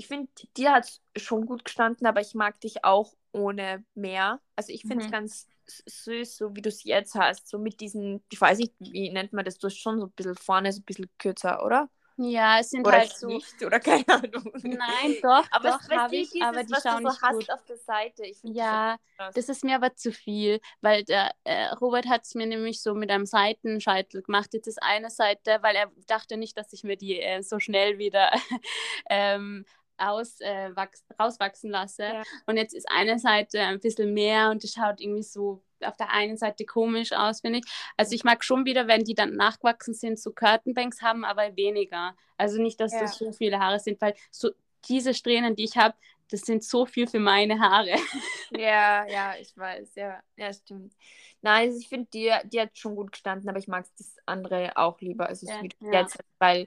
S2: ich finde, dir hat es schon gut gestanden, aber ich mag dich auch ohne mehr. Also ich finde es mhm. ganz süß, so wie du es jetzt hast, so mit diesen, ich weiß nicht, wie nennt man das, du hast schon so ein bisschen vorne, so ein bisschen kürzer, oder?
S1: Ja, es sind
S2: oder
S1: halt so.
S2: nicht, oder keine Ahnung.
S1: Nein, doch,
S2: aber
S1: doch habe ich,
S2: dieses,
S1: aber die
S2: was
S1: schauen
S2: du so
S1: nicht
S2: hast
S1: gut.
S2: auf der Seite.
S1: Ja,
S2: das.
S1: Das ist mir aber zu viel, weil der äh, Robert hat es mir nämlich so mit einem Seitenscheitel gemacht. Jetzt ist eine Seite, weil er dachte nicht, dass ich mir die äh, so schnell wieder ähm, aus, äh, wachs rauswachsen lasse.
S2: Ja.
S1: Und jetzt ist eine Seite ein bisschen mehr und die schaut irgendwie so auf der einen Seite komisch aus, finde ich. Also ich mag schon wieder, wenn die dann nachgewachsen sind, so Curtainbanks haben, aber weniger. Also nicht, dass
S2: Ja.
S1: das so viele Haare sind, weil so diese Strähnen, die ich habe, das sind so viel für meine Haare.
S2: Ja, ja, ich weiß, ja, ja, stimmt. Nein, also ich finde, die, die hat schon gut gestanden, aber ich mag das andere auch lieber. Also es
S1: Ja,
S2: ist wie du
S1: ja.
S2: jetzt, weil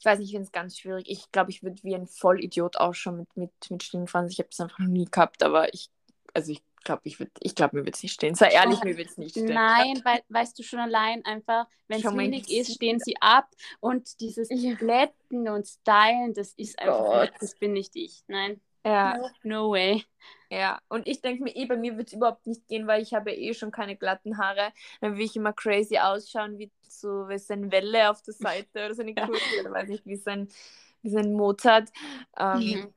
S2: ich weiß nicht, ich finde es ganz schwierig. Ich glaube, ich würde wie ein Vollidiot ausschauen mit, mit, mit Stirnfransen. Ich habe das einfach noch nie gehabt, aber ich, also ich glaube, ich würde, ich glaube, mir wird es nicht stehen. Sei ehrlich, mir wird es nicht stehen.
S1: Nein, weil, weißt du schon allein einfach, wenn es wenig ist, stehen sie ab und dieses
S2: Ja.
S1: Glätten und Stylen, das ist einfach,
S2: Gott.
S1: das bin nicht ich. Nein,
S2: Ja,
S1: no, way.
S2: ja. Und ich denke mir eh, bei mir wird es überhaupt nicht gehen, weil ich habe ja eh schon keine glatten Haare. Dann will ich immer crazy ausschauen, wie so, wie so eine Welle auf der Seite oder so eine. Kurve oder weiß nicht, wie so ein, wie so ein Mozart. Ähm,
S1: Mhm.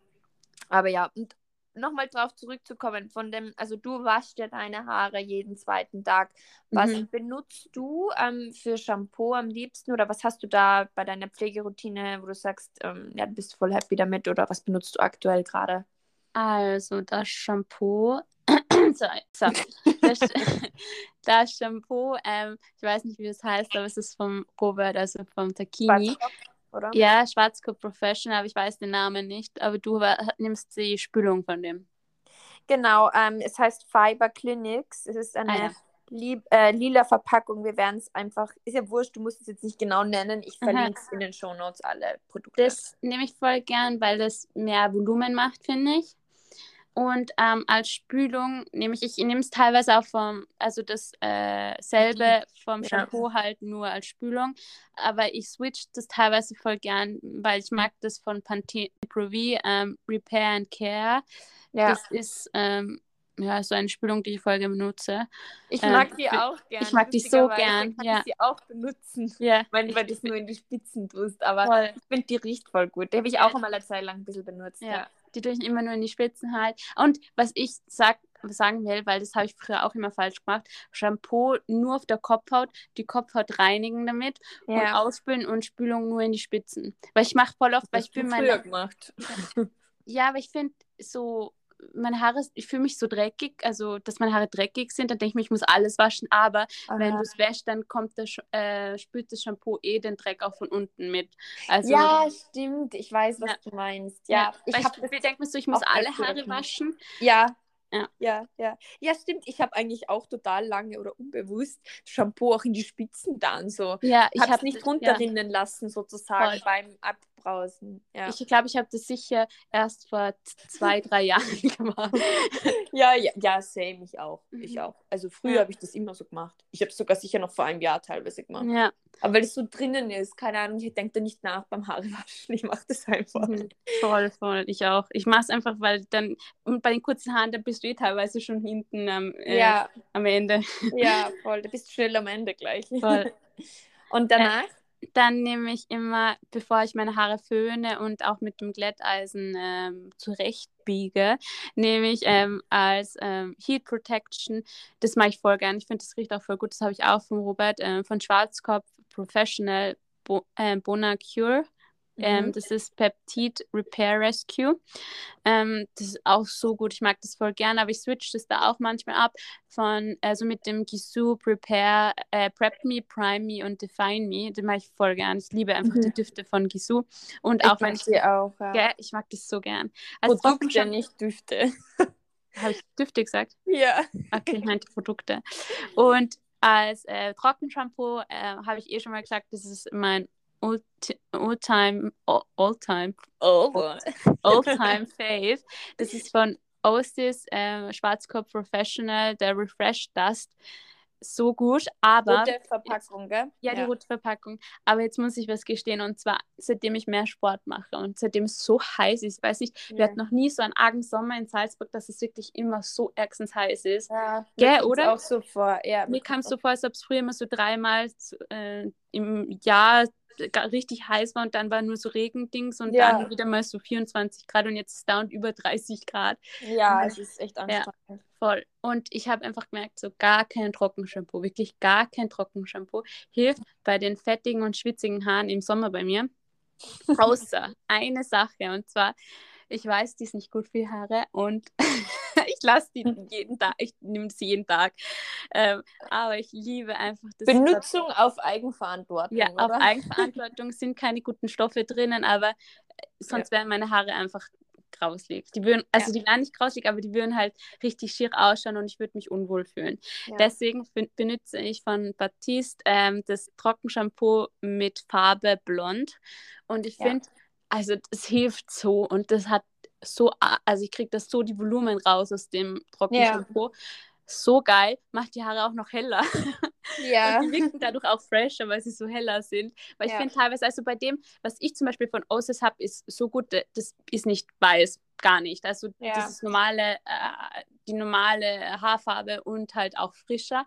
S2: Aber ja, und nochmal drauf zurückzukommen, von dem, also du waschst ja deine Haare jeden zweiten Tag. Was
S1: Mhm.
S2: benutzt du ähm, für Shampoo am liebsten oder was hast du da bei deiner Pflegeroutine, wo du sagst, ähm, ja, du bist voll happy damit oder was benutzt du aktuell gerade?
S1: Also das Shampoo, so, so. Das, das Shampoo, ähm, ich weiß nicht, wie es heißt, aber es ist vom Robert, also vom Takini.
S2: Oder?
S1: Ja, Schwarzkopf Professional, aber ich weiß den Namen nicht. Aber du nimmst die Spülung von dem.
S2: Genau, ähm, es heißt Fiber Clinics. Es ist eine
S1: Ah, ja.
S2: lieb, äh, lila Verpackung. Wir werden es einfach, ist ja wurscht, du musst es jetzt nicht genau nennen. Ich verlinke es in den Shownotes alle Produkte.
S1: Das nehme ich voll gern, weil das mehr Volumen macht, finde ich. Und ähm, als Spülung nehme ich, ich nehme es teilweise auch vom, also das äh, vom
S2: Ja.
S1: Shampoo halt nur als Spülung. Aber ich switch das teilweise voll gern, weil ich mag das von Pantene Pro V, ähm, Repair and Care.
S2: ja.
S1: Das ist ähm, ja so eine Spülung, die ich voll gerne benutze.
S2: Ich
S1: Ähm,
S2: mag die auch gern.
S1: ich mag die so gern,
S2: Kann
S1: ja.
S2: ich sie auch benutzen.
S1: Ja,
S2: Weil, weil du es nur in die Spitzen tust. Aber
S1: voll.
S2: ich finde, die riecht voll gut. Die habe ich
S1: Ja.
S2: auch einmal eine Zeit lang ein bisschen benutzt.
S1: Ja. Die tue ich immer nur in die Spitzen halt. Und was ich sag, sagen will, weil das habe ich früher auch immer falsch gemacht, Shampoo nur auf der Kopfhaut, die Kopfhaut reinigen damit und
S2: Ja.
S1: ausspülen und Spülung nur in die Spitzen. Weil ich mache voll oft, weil
S2: Das
S1: ich
S2: hast du früher
S1: meine,
S2: gemacht.
S1: ja, aber ich finde so, meine Haare, ich fühle mich so dreckig, also dass meine Haare dreckig sind, dann denke ich mir, ich muss alles waschen, aber wenn
S2: Aha.
S1: du es wäschst, dann kommt das, äh, spült das Shampoo eh den Dreck auch von unten mit. Also,
S2: ja, stimmt. Ich weiß, was
S1: Ja.
S2: du meinst.
S1: ja,
S2: Ja,
S1: ich,
S2: ich
S1: denke mir so, ich muss alle Haare waschen.
S2: Ja.
S1: Ja.
S2: ja, ja. Ja, stimmt. Ich habe eigentlich auch total lange oder unbewusst Shampoo auch in die Spitzen dann so.
S1: Ja,
S2: Ich
S1: ich
S2: habe es nicht
S1: ja.
S2: runterrinnen lassen, sozusagen
S1: Voll.
S2: beim Abbrausen. Ja.
S1: Ich glaube, ich habe das sicher erst vor zwei, drei Jahren gemacht.
S2: ja, ja, ja, same, ich auch. Ich
S1: Mhm.
S2: auch. Also früher
S1: Ja.
S2: habe ich das immer so gemacht. Ich habe es sogar sicher noch vor einem Jahr teilweise gemacht.
S1: Ja,
S2: Aber weil es so drinnen ist, keine Ahnung, ich denke da nicht nach beim Haarewaschen. Ich mache das einfach.
S1: mhm. voll, voll. Ich auch. Ich mache es einfach, weil dann, und bei den kurzen Haaren, da bist du eh teilweise schon hinten am, äh,
S2: Ja,
S1: am Ende.
S2: ja, voll. Da bist du schnell am Ende gleich.
S1: Voll.
S2: Und danach?
S1: Dann nehme ich immer, bevor ich meine Haare föhne und auch mit dem Glätteisen ähm, zurechtbiege, nehme ich ähm, als ähm, Heat Protection, das mache ich voll gern. Ich finde, das riecht auch voll gut. Das habe ich auch von Robert, ähm, von Schwarzkopf Professional Bo äh, Bonacure. Ähm,
S2: Mhm.
S1: das ist Peptide Repair Rescue. Ähm, das ist auch so gut. Ich mag das voll gern, aber ich switch das da auch manchmal ab von, also mit dem Gisou Prepare, äh, Prep Me, Prime Me und Define Me. Den mag ich voll gern. Ich liebe einfach
S2: Mhm.
S1: die Düfte von Gisou. Und
S2: ich
S1: auch wenn
S2: mag
S1: ich,
S2: sie auch. Ja.
S1: gell, ich mag das so gern. Als
S2: Produkte,
S1: Trockenshampoo-
S2: nicht Düfte.
S1: Habe ich Düfte gesagt?
S2: Ja.
S1: Okay, ich meinte Produkte. Und als äh, Trockenshampoo äh, habe ich eh schon mal gesagt, das ist mein All-Time,
S2: Oh.
S1: All-Time Fave. Das ist von Ostis äh, Schwarzkopf Professional, der Refresh Dust. So gut, aber
S2: Rote Verpackung, gell?
S1: ja, die rote Verpackung. Aber jetzt muss ich was gestehen und zwar seitdem ich mehr Sport mache und seitdem es so heiß ist, weiß ich, wir
S2: Ja.
S1: hatten noch nie so einen argen Sommer in Salzburg, dass es wirklich immer so ärgstens heiß ist.
S2: Ja,
S1: Gell, oder?
S2: auch so vor. Ja,
S1: Mir kam es so vor, als ob es früher immer so dreimal äh, im Jahr richtig heiß war und dann war nur so Regendings und
S2: Ja.
S1: dann wieder mal so 24 Grad und jetzt ist da und über 30 Grad.
S2: Ja, es ist echt anstrengend.
S1: Voll. Und ich habe einfach gemerkt, so gar kein Trockenshampoo, wirklich gar kein Trockenshampoo hilft bei den fettigen und schwitzigen Haaren im Sommer bei mir. Außer eine Sache und zwar, ich weiß, die ist nicht gut für Haare und ich lasse die jeden Tag, ich nehme sie jeden Tag. Ähm, aber ich liebe einfach das.
S2: Benutzung auf Eigenverantwortung,
S1: Ja,
S2: oder?
S1: auf Eigenverantwortung sind keine guten Stoffe drinnen, aber sonst wären meine Haare einfach grauslig. Die würden, also die wären nicht grauslig, aber die würden halt richtig schier ausschauen und ich würde mich unwohl fühlen.
S2: Ja.
S1: Deswegen ben- benutze ich von Batiste ähm, das Trockenshampoo mit Farbe Blond und ich
S2: Ja.
S1: finde, also das hilft so und das hat so, also ich kriege das so die Volumen raus aus dem Trockenshampoo. So geil, macht die Haare auch noch heller.
S2: ja.
S1: Und die wirken dadurch auch fresher, weil sie so heller sind. Weil ich
S2: Ja.
S1: finde teilweise, also bei dem, was ich zum Beispiel von Osis habe, ist so gut, das ist nicht weiß, gar nicht. Also
S2: Ja.
S1: das ist normale, äh, die normale Haarfarbe und halt auch frischer.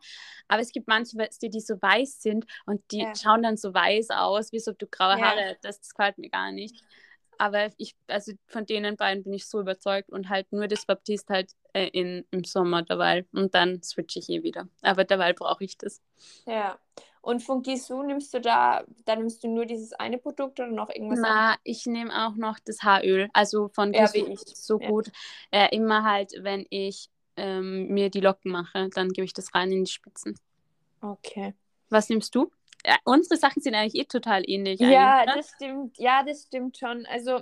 S1: Aber es gibt manche, du, die so weiß sind und die
S2: Ja.
S1: schauen dann so weiß aus, wie so du graue. Haare. Das, das gefällt mir gar nicht. Aber ich, also von denen beiden bin ich so überzeugt und halt nur das Baptiste halt äh, in, im Sommer dabei. Und dann switche ich eh wieder. Aber dabei brauche ich das.
S2: Ja. Und von Gisou nimmst du da, da nimmst du nur dieses eine Produkt oder noch irgendwas?
S1: Na, ich nehme auch noch das Haaröl, also von
S2: Ja,
S1: Gisou
S2: wie ich.
S1: so
S2: Ja.
S1: gut. Äh, immer halt, wenn ich ähm, mir die Locken mache, dann gebe ich das rein in die Spitzen.
S2: Okay.
S1: Was nimmst du? Ja, unsere Sachen sind eigentlich eh total ähnlich.
S2: Ja,
S1: eigentlich, ne?
S2: das stimmt. Ja, das stimmt schon. Also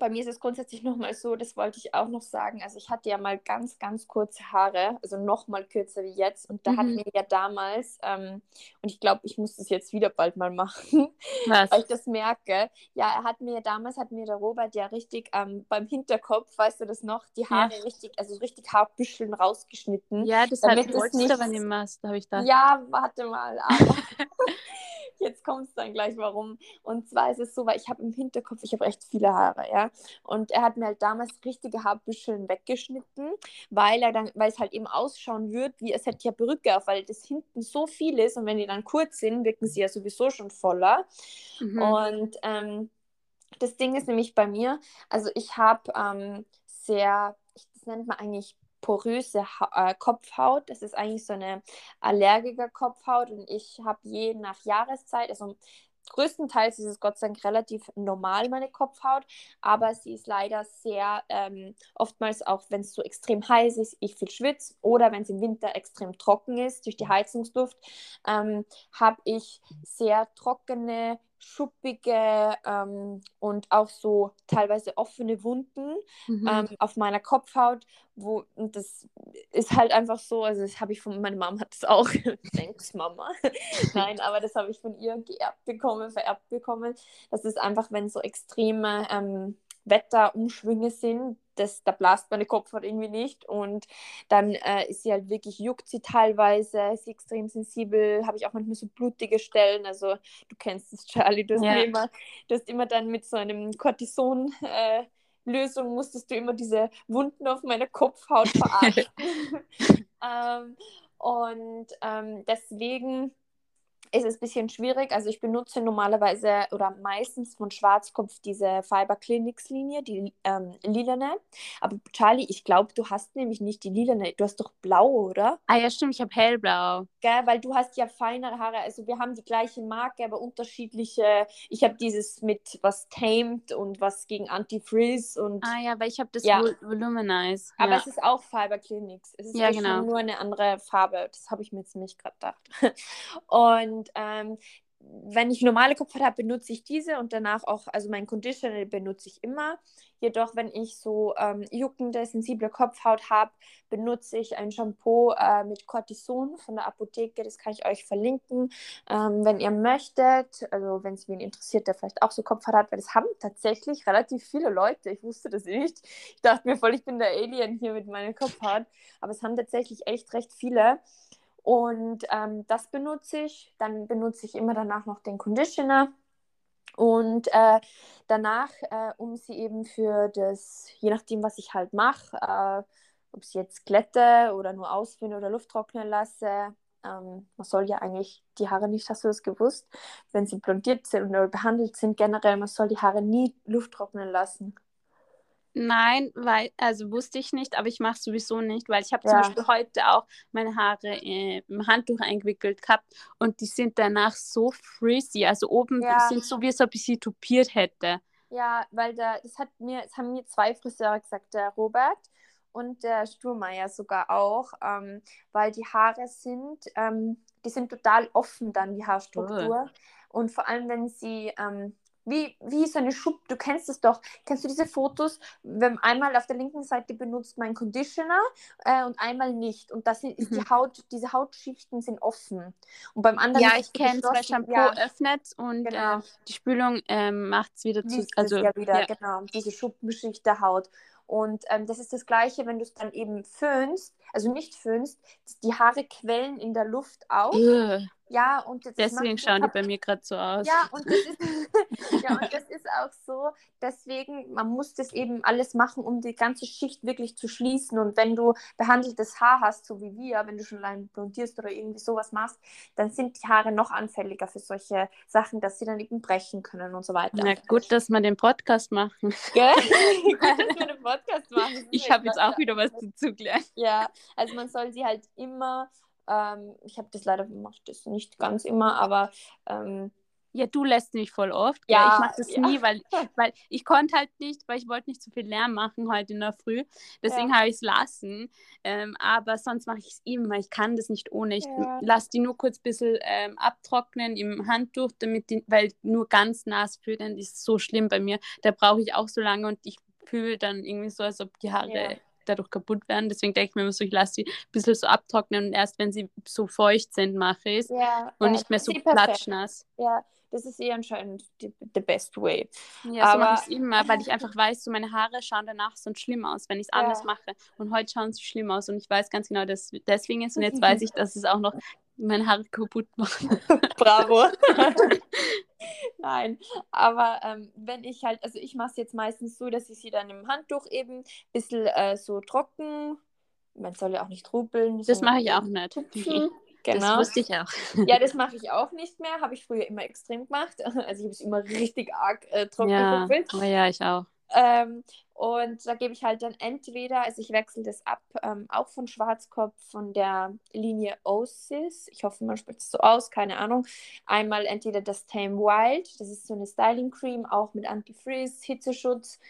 S2: bei mir ist es grundsätzlich nochmal so, das wollte ich auch noch sagen. Also ich hatte ja mal ganz, ganz kurze Haare, also noch mal kürzer wie jetzt. Und da
S1: Mhm.
S2: hatten wir ja damals, ähm, und ich glaube, ich muss das jetzt wieder bald mal machen,
S1: Was?
S2: weil ich das merke. Ja, er hat mir damals, hat mir der Robert ja richtig ähm, beim Hinterkopf, weißt du das noch, die
S1: Ja.
S2: Haare richtig, also richtig Haarbüscheln rausgeschnitten.
S1: Ja, das hat wolltest
S2: nicht-
S1: aber nicht machst, habe ich da.
S2: Ja, warte mal, aber jetzt kommt es dann gleich, warum. Und zwar ist es so, weil ich habe im Hinterkopf, ich habe recht viele Haare, ja. Und er hat mir halt damals richtige Haarbüscheln weggeschnitten, weil er dann, weil es halt eben ausschauen wird, wie es hätte ja Perücke auf, weil das hinten so viel ist und wenn die dann kurz sind, wirken sie ja sowieso schon voller.
S1: Mhm.
S2: Und ähm, das Ding ist nämlich bei mir, also ich habe ähm, sehr, ich, das nennt man eigentlich poröse ha äh, Kopfhaut. Das ist eigentlich so eine Allergiker-Kopfhaut und ich habe je nach Jahreszeit, also größtenteils ist es Gott sei Dank relativ normal, meine Kopfhaut, aber sie ist leider sehr, ähm, oftmals auch, wenn es so extrem heiß ist, ich viel schwitze oder wenn es im Winter extrem trocken ist durch die Heizungsluft, ähm, habe ich sehr trockene, schuppige ähm, und auch so teilweise offene Wunden
S1: Mhm.
S2: ähm, auf meiner Kopfhaut, wo und das ist halt einfach so, also das habe ich von meine Mom hat das auch, thanks Mama, nein, aber das habe ich von ihr geerbt bekommen, vererbt bekommen. Das ist einfach, wenn so extreme ähm, Wetterumschwünge sind, das, da blast meine Kopfhaut irgendwie nicht und dann äh, ist sie halt wirklich, juckt sie teilweise, ist sie extrem sensibel, habe ich auch manchmal so blutige Stellen, also du kennst es, Charlie, du hast,
S1: Ja.
S2: immer, du hast immer dann mit so einem Cortison äh, Lösung musstest du immer diese Wunden auf meiner Kopfhaut verarschen. ähm, und ähm, deswegen ist es ein bisschen schwierig. Also ich benutze normalerweise oder meistens von Schwarzkopf diese Fiber Clinics Linie, die ähm, lilane. Aber Charlie, ich glaube, du hast nämlich nicht die lilane, du hast doch blau, oder?
S1: Ah ja, stimmt, ich habe hellblau.
S2: Gell? Weil du hast ja feinere Haare. Also wir haben die gleiche Marke, aber unterschiedliche. Ich habe dieses mit was tamed und was gegen Anti-Frizz und
S1: Ah ja, weil ich habe das
S2: Ja.
S1: Vol Voluminize.
S2: aber
S1: ja.
S2: es ist auch Fiber Clinics. Es ist
S1: Ja, genau.
S2: nur eine andere Farbe. Das habe ich mir jetzt nicht gerade gedacht. Und ähm, wenn ich normale Kopfhaut habe, benutze ich diese und danach auch, also mein Conditioner benutze ich immer. Jedoch, wenn ich so ähm, juckende, sensible Kopfhaut habe, benutze ich ein Shampoo äh, mit Cortison von der Apotheke. Das kann ich euch verlinken, ähm, wenn ihr möchtet. Also, wenn es wen interessiert, der vielleicht auch so Kopfhaut hat, weil das haben tatsächlich relativ viele Leute. Ich wusste das nicht. Ich dachte mir voll, ich bin der Alien hier mit meiner Kopfhaut. Aber es haben tatsächlich echt recht viele. Und ähm, das benutze ich. Dann benutze ich immer danach noch den Conditioner. Und äh, danach, äh, um sie eben für das, je nachdem, was ich halt mache, äh, ob ich jetzt glätte oder nur ausführe oder Luft trocknen lasse, ähm, man soll ja eigentlich die Haare nicht, hast du das gewusst, wenn sie blondiert sind oder behandelt sind, generell, man soll die Haare nie Luft trocknen lassen.
S1: Nein, weil, also wusste ich nicht, aber ich mache es sowieso nicht, weil ich habe ja. zum Beispiel heute auch meine Haare äh, im Handtuch eingewickelt gehabt und die sind danach so frizzy, also oben ja. sind so, wie als ob ich sie tupiert hätte.
S2: Ja, weil da, das hat mir, das haben mir zwei Friseure gesagt, der Robert und der Sturmeier sogar auch, ähm, weil die Haare sind, ähm, die sind total offen dann, die Haarstruktur. Oh. Und vor allem, wenn sie ähm, wie, wie so eine Schub, du kennst es doch. Kennst du diese Fotos, wenn einmal auf der linken Seite benutzt mein Conditioner äh, und einmal nicht. Und das ist mhm. die Haut, diese Hautschichten sind offen. Und beim anderen.
S1: Ja, ich kenne es, weil Shampoo ja. öffnet und genau. äh, die Spülung ähm, macht es wieder zu.
S2: Also, ja wieder, ja. genau. Diese Schuppenschicht der Haut. Und ähm, das ist das Gleiche, wenn du es dann eben föhnst, also nicht föhnst, die Haare quellen in der Luft auf. Ugh. Ja, und
S1: deswegen schauen die bei mir gerade so aus.
S2: Ja und, das ist, ja, und das ist auch so, deswegen, man muss das eben alles machen, um die ganze Schicht wirklich zu schließen. Und wenn du behandeltes Haar hast, so wie wir, wenn du schon allein blondierst oder irgendwie sowas machst, dann sind die Haare noch anfälliger für solche Sachen, dass sie dann eben brechen können und so weiter.
S1: Na gut, dass wir den Podcast machen. Gell? gut, dass wir den Podcast machen. Ich habe jetzt auch wieder was zu klären.
S2: Ja, also man soll sie halt immer ähm, ich habe das leider, mache das nicht ganz immer, aber ähm,
S1: ja, du lässt mich voll oft. Ja, ja ich mache das ja. nie, weil, weil ich konnte halt nicht, weil ich wollte nicht zu viel Lärm machen heute in der Früh. Deswegen ja. habe ich es lassen. Ähm, aber sonst mache ich es immer. Ich kann das nicht ohne. Ich lasse die nur kurz ein bisschen ähm, abtrocknen im Handtuch, damit die, weil nur ganz nass fühlen ist so schlimm bei mir. Da brauche ich auch so lange und ich fühle dann irgendwie so, als ob die Haare dadurch kaputt werden. Deswegen denke ich mir immer so, ich lasse sie ein bisschen so abtrocknen und erst wenn sie so feucht sind, mache ich es. Ja, und ja, nicht mehr so platschnass.
S2: Ja, das ist eh anscheinend the best way.
S1: Ja, Aber, so mache ich es immer, weil ich einfach weiß, so meine Haare schauen danach so schlimm aus, wenn ich es ja. anders mache. Und heute schauen sie schlimm aus und ich weiß ganz genau, dass deswegen ist. Und jetzt weiß ich, dass es auch noch meine Haare kaputt macht.
S2: Bravo. Nein, aber ähm, wenn ich halt, also ich mache es jetzt meistens so, dass ich sie dann im Handtuch eben ein bisschen äh, so trocken, man soll ja auch nicht trubeln.
S1: Das so mache ich auch nicht. Genau. Das wusste ich auch.
S2: Ja, das mache ich auch nicht mehr. Habe ich früher immer extrem gemacht. Also ich habe es immer richtig arg äh, trocken
S1: ja, Oh ja, ich auch.
S2: Ähm, und da gebe ich halt dann entweder, also ich wechsle das ab, ähm, auch von Schwarzkopf von der Linie Osis. Ich hoffe, man spricht es so aus, keine Ahnung. Einmal entweder das Tame Wild, das ist so eine Styling Cream, auch mit Anti-Freeze, Hitzeschutz.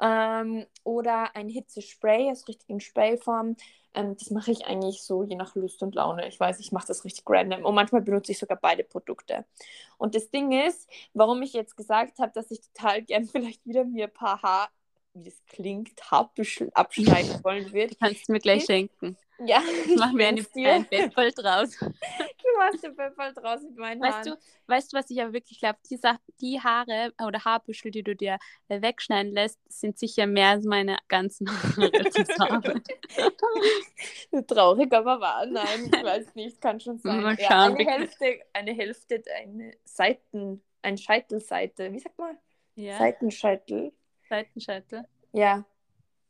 S2: Ähm, oder ein Hitzespray, ist richtig in Sprayform. Ähm, das mache ich eigentlich so je nach Lust und Laune. Ich weiß, ich mache das richtig random. Und manchmal benutze ich sogar beide Produkte. Und das Ding ist, warum ich jetzt gesagt habe, dass ich total gern vielleicht wieder mir ein paar Haar, wie das klingt, Haarbüschel abschneiden wollen würde.
S1: Kannst du mir gleich schenken. Ja, machen wir eine, ein Bettvoll draus.
S2: Du machst ein Bettvoll draus mit meinen
S1: weißt Haaren. Du, weißt du, was ich aber wirklich glaube? Die, die Haare oder Haarbüschel, die du dir äh, wegschneiden lässt, sind sicher mehr als meine ganzen Haare zusammen.
S2: Traurig, aber wahr. Nein, ich weiß nicht, kann schon sein. Mal schauen, ja, eine, Hälfte, eine Hälfte, eine Seiten, ein Scheitelseite, wie sagt man? Ja. Seitenscheitel.
S1: Seitenscheitel.
S2: Ja,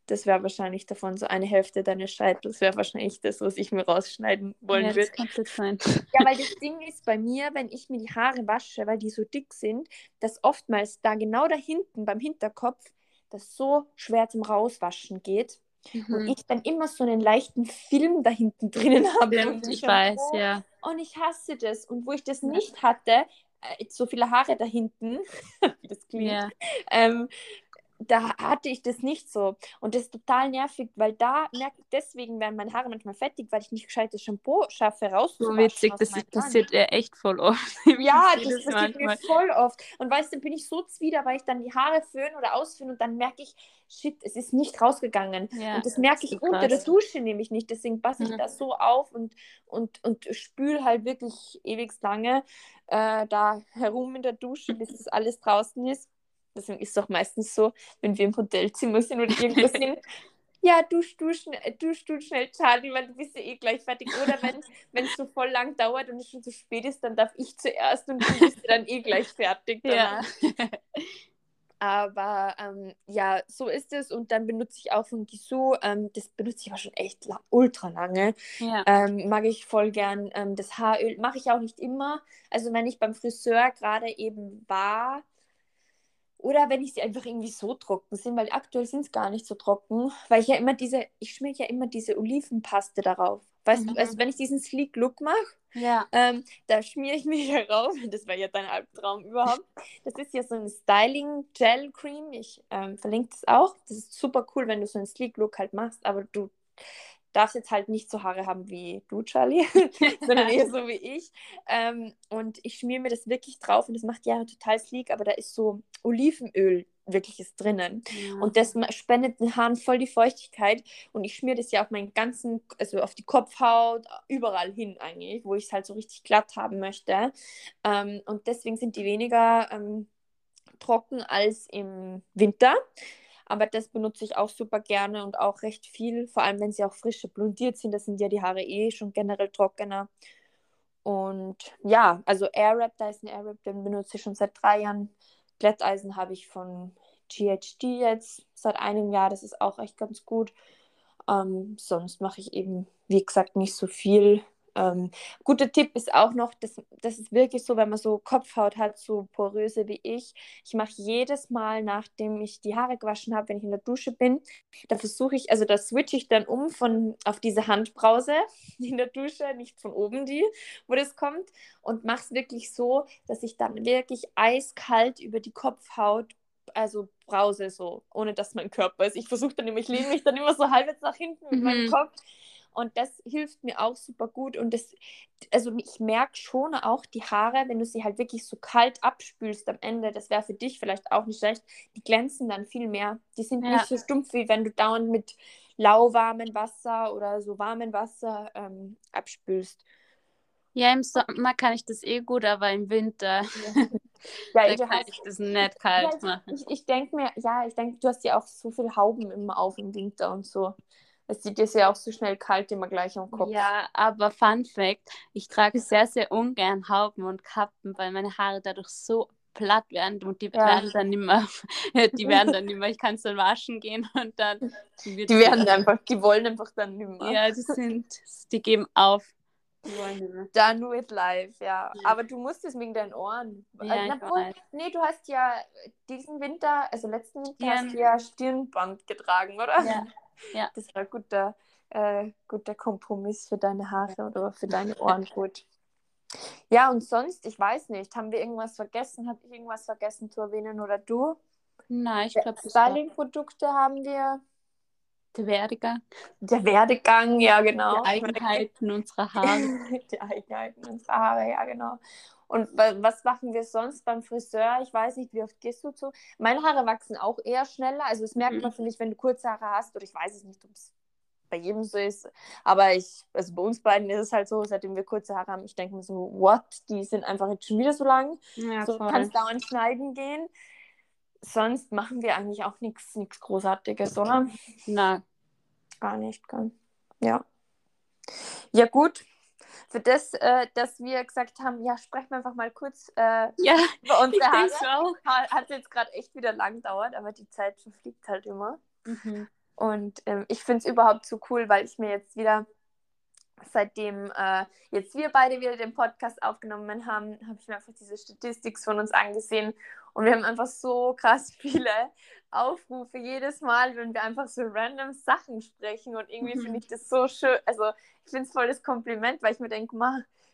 S2: das wäre wahrscheinlich davon so eine Hälfte deines Scheitels, wäre wahrscheinlich das, was ich mir rausschneiden wollen ja, würde. Das kann sein. Ja, weil das Ding ist bei mir, wenn ich mir die Haare wasche, weil die so dick sind, dass oftmals da genau da hinten beim Hinterkopf das so schwer zum Rauswaschen geht. Mhm. Und ich dann immer so einen leichten Film da hinten drinnen habe.
S1: Ja, ich weiß, oh, ja.
S2: Und ich hasse das. Und wo ich das nicht hatte, äh, so viele Haare da hinten, wie das klingt, ja. ähm, da hatte ich das nicht so. Und das ist total nervig, weil da merke ich, deswegen werden meine Haare manchmal fettig, weil ich nicht gescheites Shampoo schaffe rauszuwaschen.
S1: So witzig, das ist, passiert ja echt voll oft.
S2: ja, das passiert mir voll oft. Und weißt du, bin ich so zwider, weil ich dann die Haare föhne oder ausföhne und dann merke ich, shit, es ist nicht rausgegangen. Ja, und das merke ich unter krass. der Dusche nämlich nicht. Deswegen passe ich mhm. das so auf und, und, und spüle halt wirklich ewig lange äh, da herum in der Dusche, bis das alles draußen ist. Deswegen ist es auch meistens so, wenn wir im Hotelzimmer sind oder irgendwo sind, ja, dusch, dusch, dusch, dusch schnell, Charlie, weil du bist ja eh gleich fertig. Oder wenn es so voll lang dauert und es schon zu spät ist, dann darf ich zuerst und du bist dann eh gleich fertig.
S1: Ja.
S2: Aber ähm, ja, so ist es. Und dann benutze ich auch von Gisou, ähm, das benutze ich aber schon echt la ultra lange. Ja. Ähm, mag ich voll gern. Ähm, das Haaröl mache ich auch nicht immer. Also wenn ich beim Friseur gerade eben war, oder wenn ich sie einfach irgendwie so trocken sind, weil aktuell sind es gar nicht so trocken, weil ich ja immer diese, ich schmier ja immer diese Olivenpaste darauf. Weißt mhm. du, also wenn ich diesen Sleek Look mache, ja. ähm, da schmiere ich mich darauf. Das wäre ja dein Albtraum überhaupt. Das ist ja so ein Styling Gel Cream. Ich ähm, verlinke das auch. Das ist super cool, wenn du so einen Sleek Look halt machst, aber du darfst jetzt halt nicht so Haare haben wie du, Charlie, sondern eher so wie ich. Ähm, und ich schmiere mir das wirklich drauf und das macht die Haare total sleek, aber da ist so Olivenöl wirklich ist drinnen. Ja. Und das spendet den Haaren voll die Feuchtigkeit. Und ich schmiere das ja auf meinen ganzen, also auf die Kopfhaut, überall hin eigentlich, wo ich es halt so richtig glatt haben möchte. Ähm, und deswegen sind die weniger ähm, trocken als im Winter. Aber das benutze ich auch super gerne und auch recht viel, vor allem wenn sie auch frische blondiert sind. Das sind ja die Haare eh schon generell trockener. Und ja, also Airwrap, da ist ein Airwrap, den benutze ich schon seit drei Jahren. Glätteisen habe ich von GHD jetzt seit einem Jahr. Das ist auch echt ganz gut. Ähm, sonst mache ich eben, wie gesagt, nicht so viel. Ähm, guter Tipp ist auch noch, dass das ist wirklich so, wenn man so Kopfhaut hat, so poröse wie ich. Ich mache jedes Mal, nachdem ich die Haare gewaschen habe, wenn ich in der Dusche bin, da versuche ich, also da switche ich dann um von auf diese Handbrause in der Dusche, nicht von oben die, wo das kommt, und mache es wirklich so, dass ich dann wirklich eiskalt über die Kopfhaut also brause so, ohne dass mein Körper ist. Ich versuche dann immer, ich lehne mich dann immer so halbwegs nach hinten mit mhm. meinem Kopf, und das hilft mir auch super gut. Und das, also ich merke schon auch die Haare, wenn du sie halt wirklich so kalt abspülst am Ende, das wäre für dich vielleicht auch nicht schlecht, die glänzen dann viel mehr. Die sind ja. nicht so stumpf, wie wenn du dauernd mit lauwarmem Wasser oder so warmem Wasser ähm, abspülst.
S1: Ja, im Sommer kann ich das eh gut, aber im Winter ja. ja da kann ich das nicht kalt machen.
S2: Ich, ich denke mir, ja, ich denke, du hast ja auch so viele Hauben immer auf im Winter und so. Es sieht jetzt ja auch so schnell kalt immer gleich am Kopf.
S1: Ja, aber Fun Fact: Ich trage sehr, sehr ungern Hauben und Kappen, weil meine Haare dadurch so platt werden und die ja. werden dann immer, die werden dann immer, ich kann es dann waschen gehen und dann.
S2: Die werden dann, einfach, die wollen einfach dann nicht mehr.
S1: Ja, die sind, die geben auf.
S2: Dann with life, ja. ja. Aber du musstest wegen deinen Ohren. Ja, äh, Na, wohl, nee, du hast ja diesen Winter, also letzten Winter, ja. hast du ja Stirnband getragen, oder?
S1: Ja. Ja.
S2: Das war ein guter, äh, guter Kompromiss für deine Haare oder für deine Ohren gut. Ja, und sonst, ich weiß nicht, haben wir irgendwas vergessen? Habe ich irgendwas vergessen zu erwähnen oder du?
S1: Nein, ich glaube,
S2: Styling-Produkte haben wir.
S1: Der Werdegang.
S2: Der Werdegang, ja, genau.
S1: Die Eigenheiten unserer Haare.
S2: Die Eigenheiten unserer Haare, ja, genau. Und was machen wir sonst beim Friseur? Ich weiß nicht, wie oft gehst du zu? Meine Haare wachsen auch eher schneller. Also das merkt mhm. man, finde ich, wenn du kurze Haare hast. Oder ich weiß es nicht, ob es bei jedem so ist. Aber ich, also bei uns beiden ist es halt so, seitdem wir kurze Haare haben, ich denke mir so, what? Die sind einfach jetzt schon wieder so lang. Ja, so voll. kannst dauernd schneiden gehen. Sonst machen wir eigentlich auch nichts Großartiges, oder?
S1: Nein.
S2: Gar nicht, gell? Ja. Ja, gut für das, äh, dass wir gesagt haben, ja, sprechen wir einfach mal kurz äh,
S1: ja,
S2: über unsere Haare. Hat, hat jetzt gerade echt wieder lang gedauert, aber die Zeit verfliegt halt immer. Mhm. Und ähm, ich finde es überhaupt so cool, weil ich mir jetzt wieder, seitdem äh, jetzt wir beide wieder den Podcast aufgenommen haben, habe ich mir einfach diese Statistik von uns angesehen und wir haben einfach so krass viele Aufrufe jedes Mal, wenn wir einfach so random Sachen sprechen. Und irgendwie mhm. finde ich das so schön. Also ich finde es voll das Kompliment, weil ich mir denke,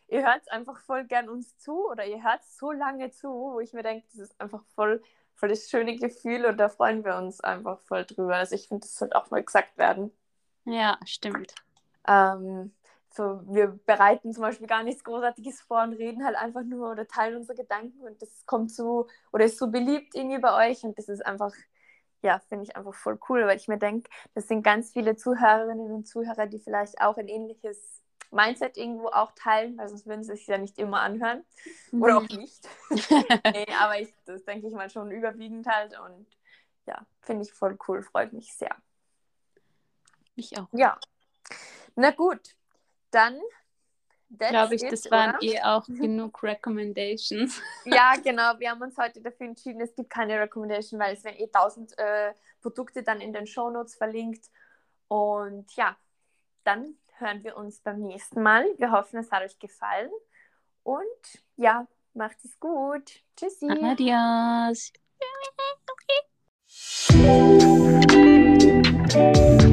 S2: ihr hört einfach voll gern uns zu oder ihr hört so lange zu, wo ich mir denke, das ist einfach voll, voll das schöne Gefühl und da freuen wir uns einfach voll drüber. Also ich finde, das sollte auch mal gesagt werden.
S1: Ja, stimmt.
S2: Ähm, so, wir bereiten zum Beispiel gar nichts Großartiges vor und reden halt einfach nur oder teilen unsere Gedanken und das kommt so oder ist so beliebt irgendwie bei euch und das ist einfach, ja, finde ich einfach voll cool, weil ich mir denke, das sind ganz viele Zuhörerinnen und Zuhörer, die vielleicht auch ein ähnliches Mindset irgendwo auch teilen, weil sonst würden sie sich ja nicht immer anhören oder auch nicht. nee, aber ich, das denke ich mal schon überwiegend halt und ja, finde ich voll cool, freut mich sehr.
S1: Mich auch.
S2: Ja. Na gut, dann
S1: Glaube ich, it, das waren oder? eh auch genug Recommendations.
S2: Ja, genau. Wir haben uns heute dafür entschieden, es gibt keine Recommendation, weil es werden eh tausend äh, Produkte dann in den Shownotes verlinkt. Und ja, dann hören wir uns beim nächsten Mal. Wir hoffen, es hat euch gefallen. Und ja, macht es gut. Tschüssi.
S1: Adios.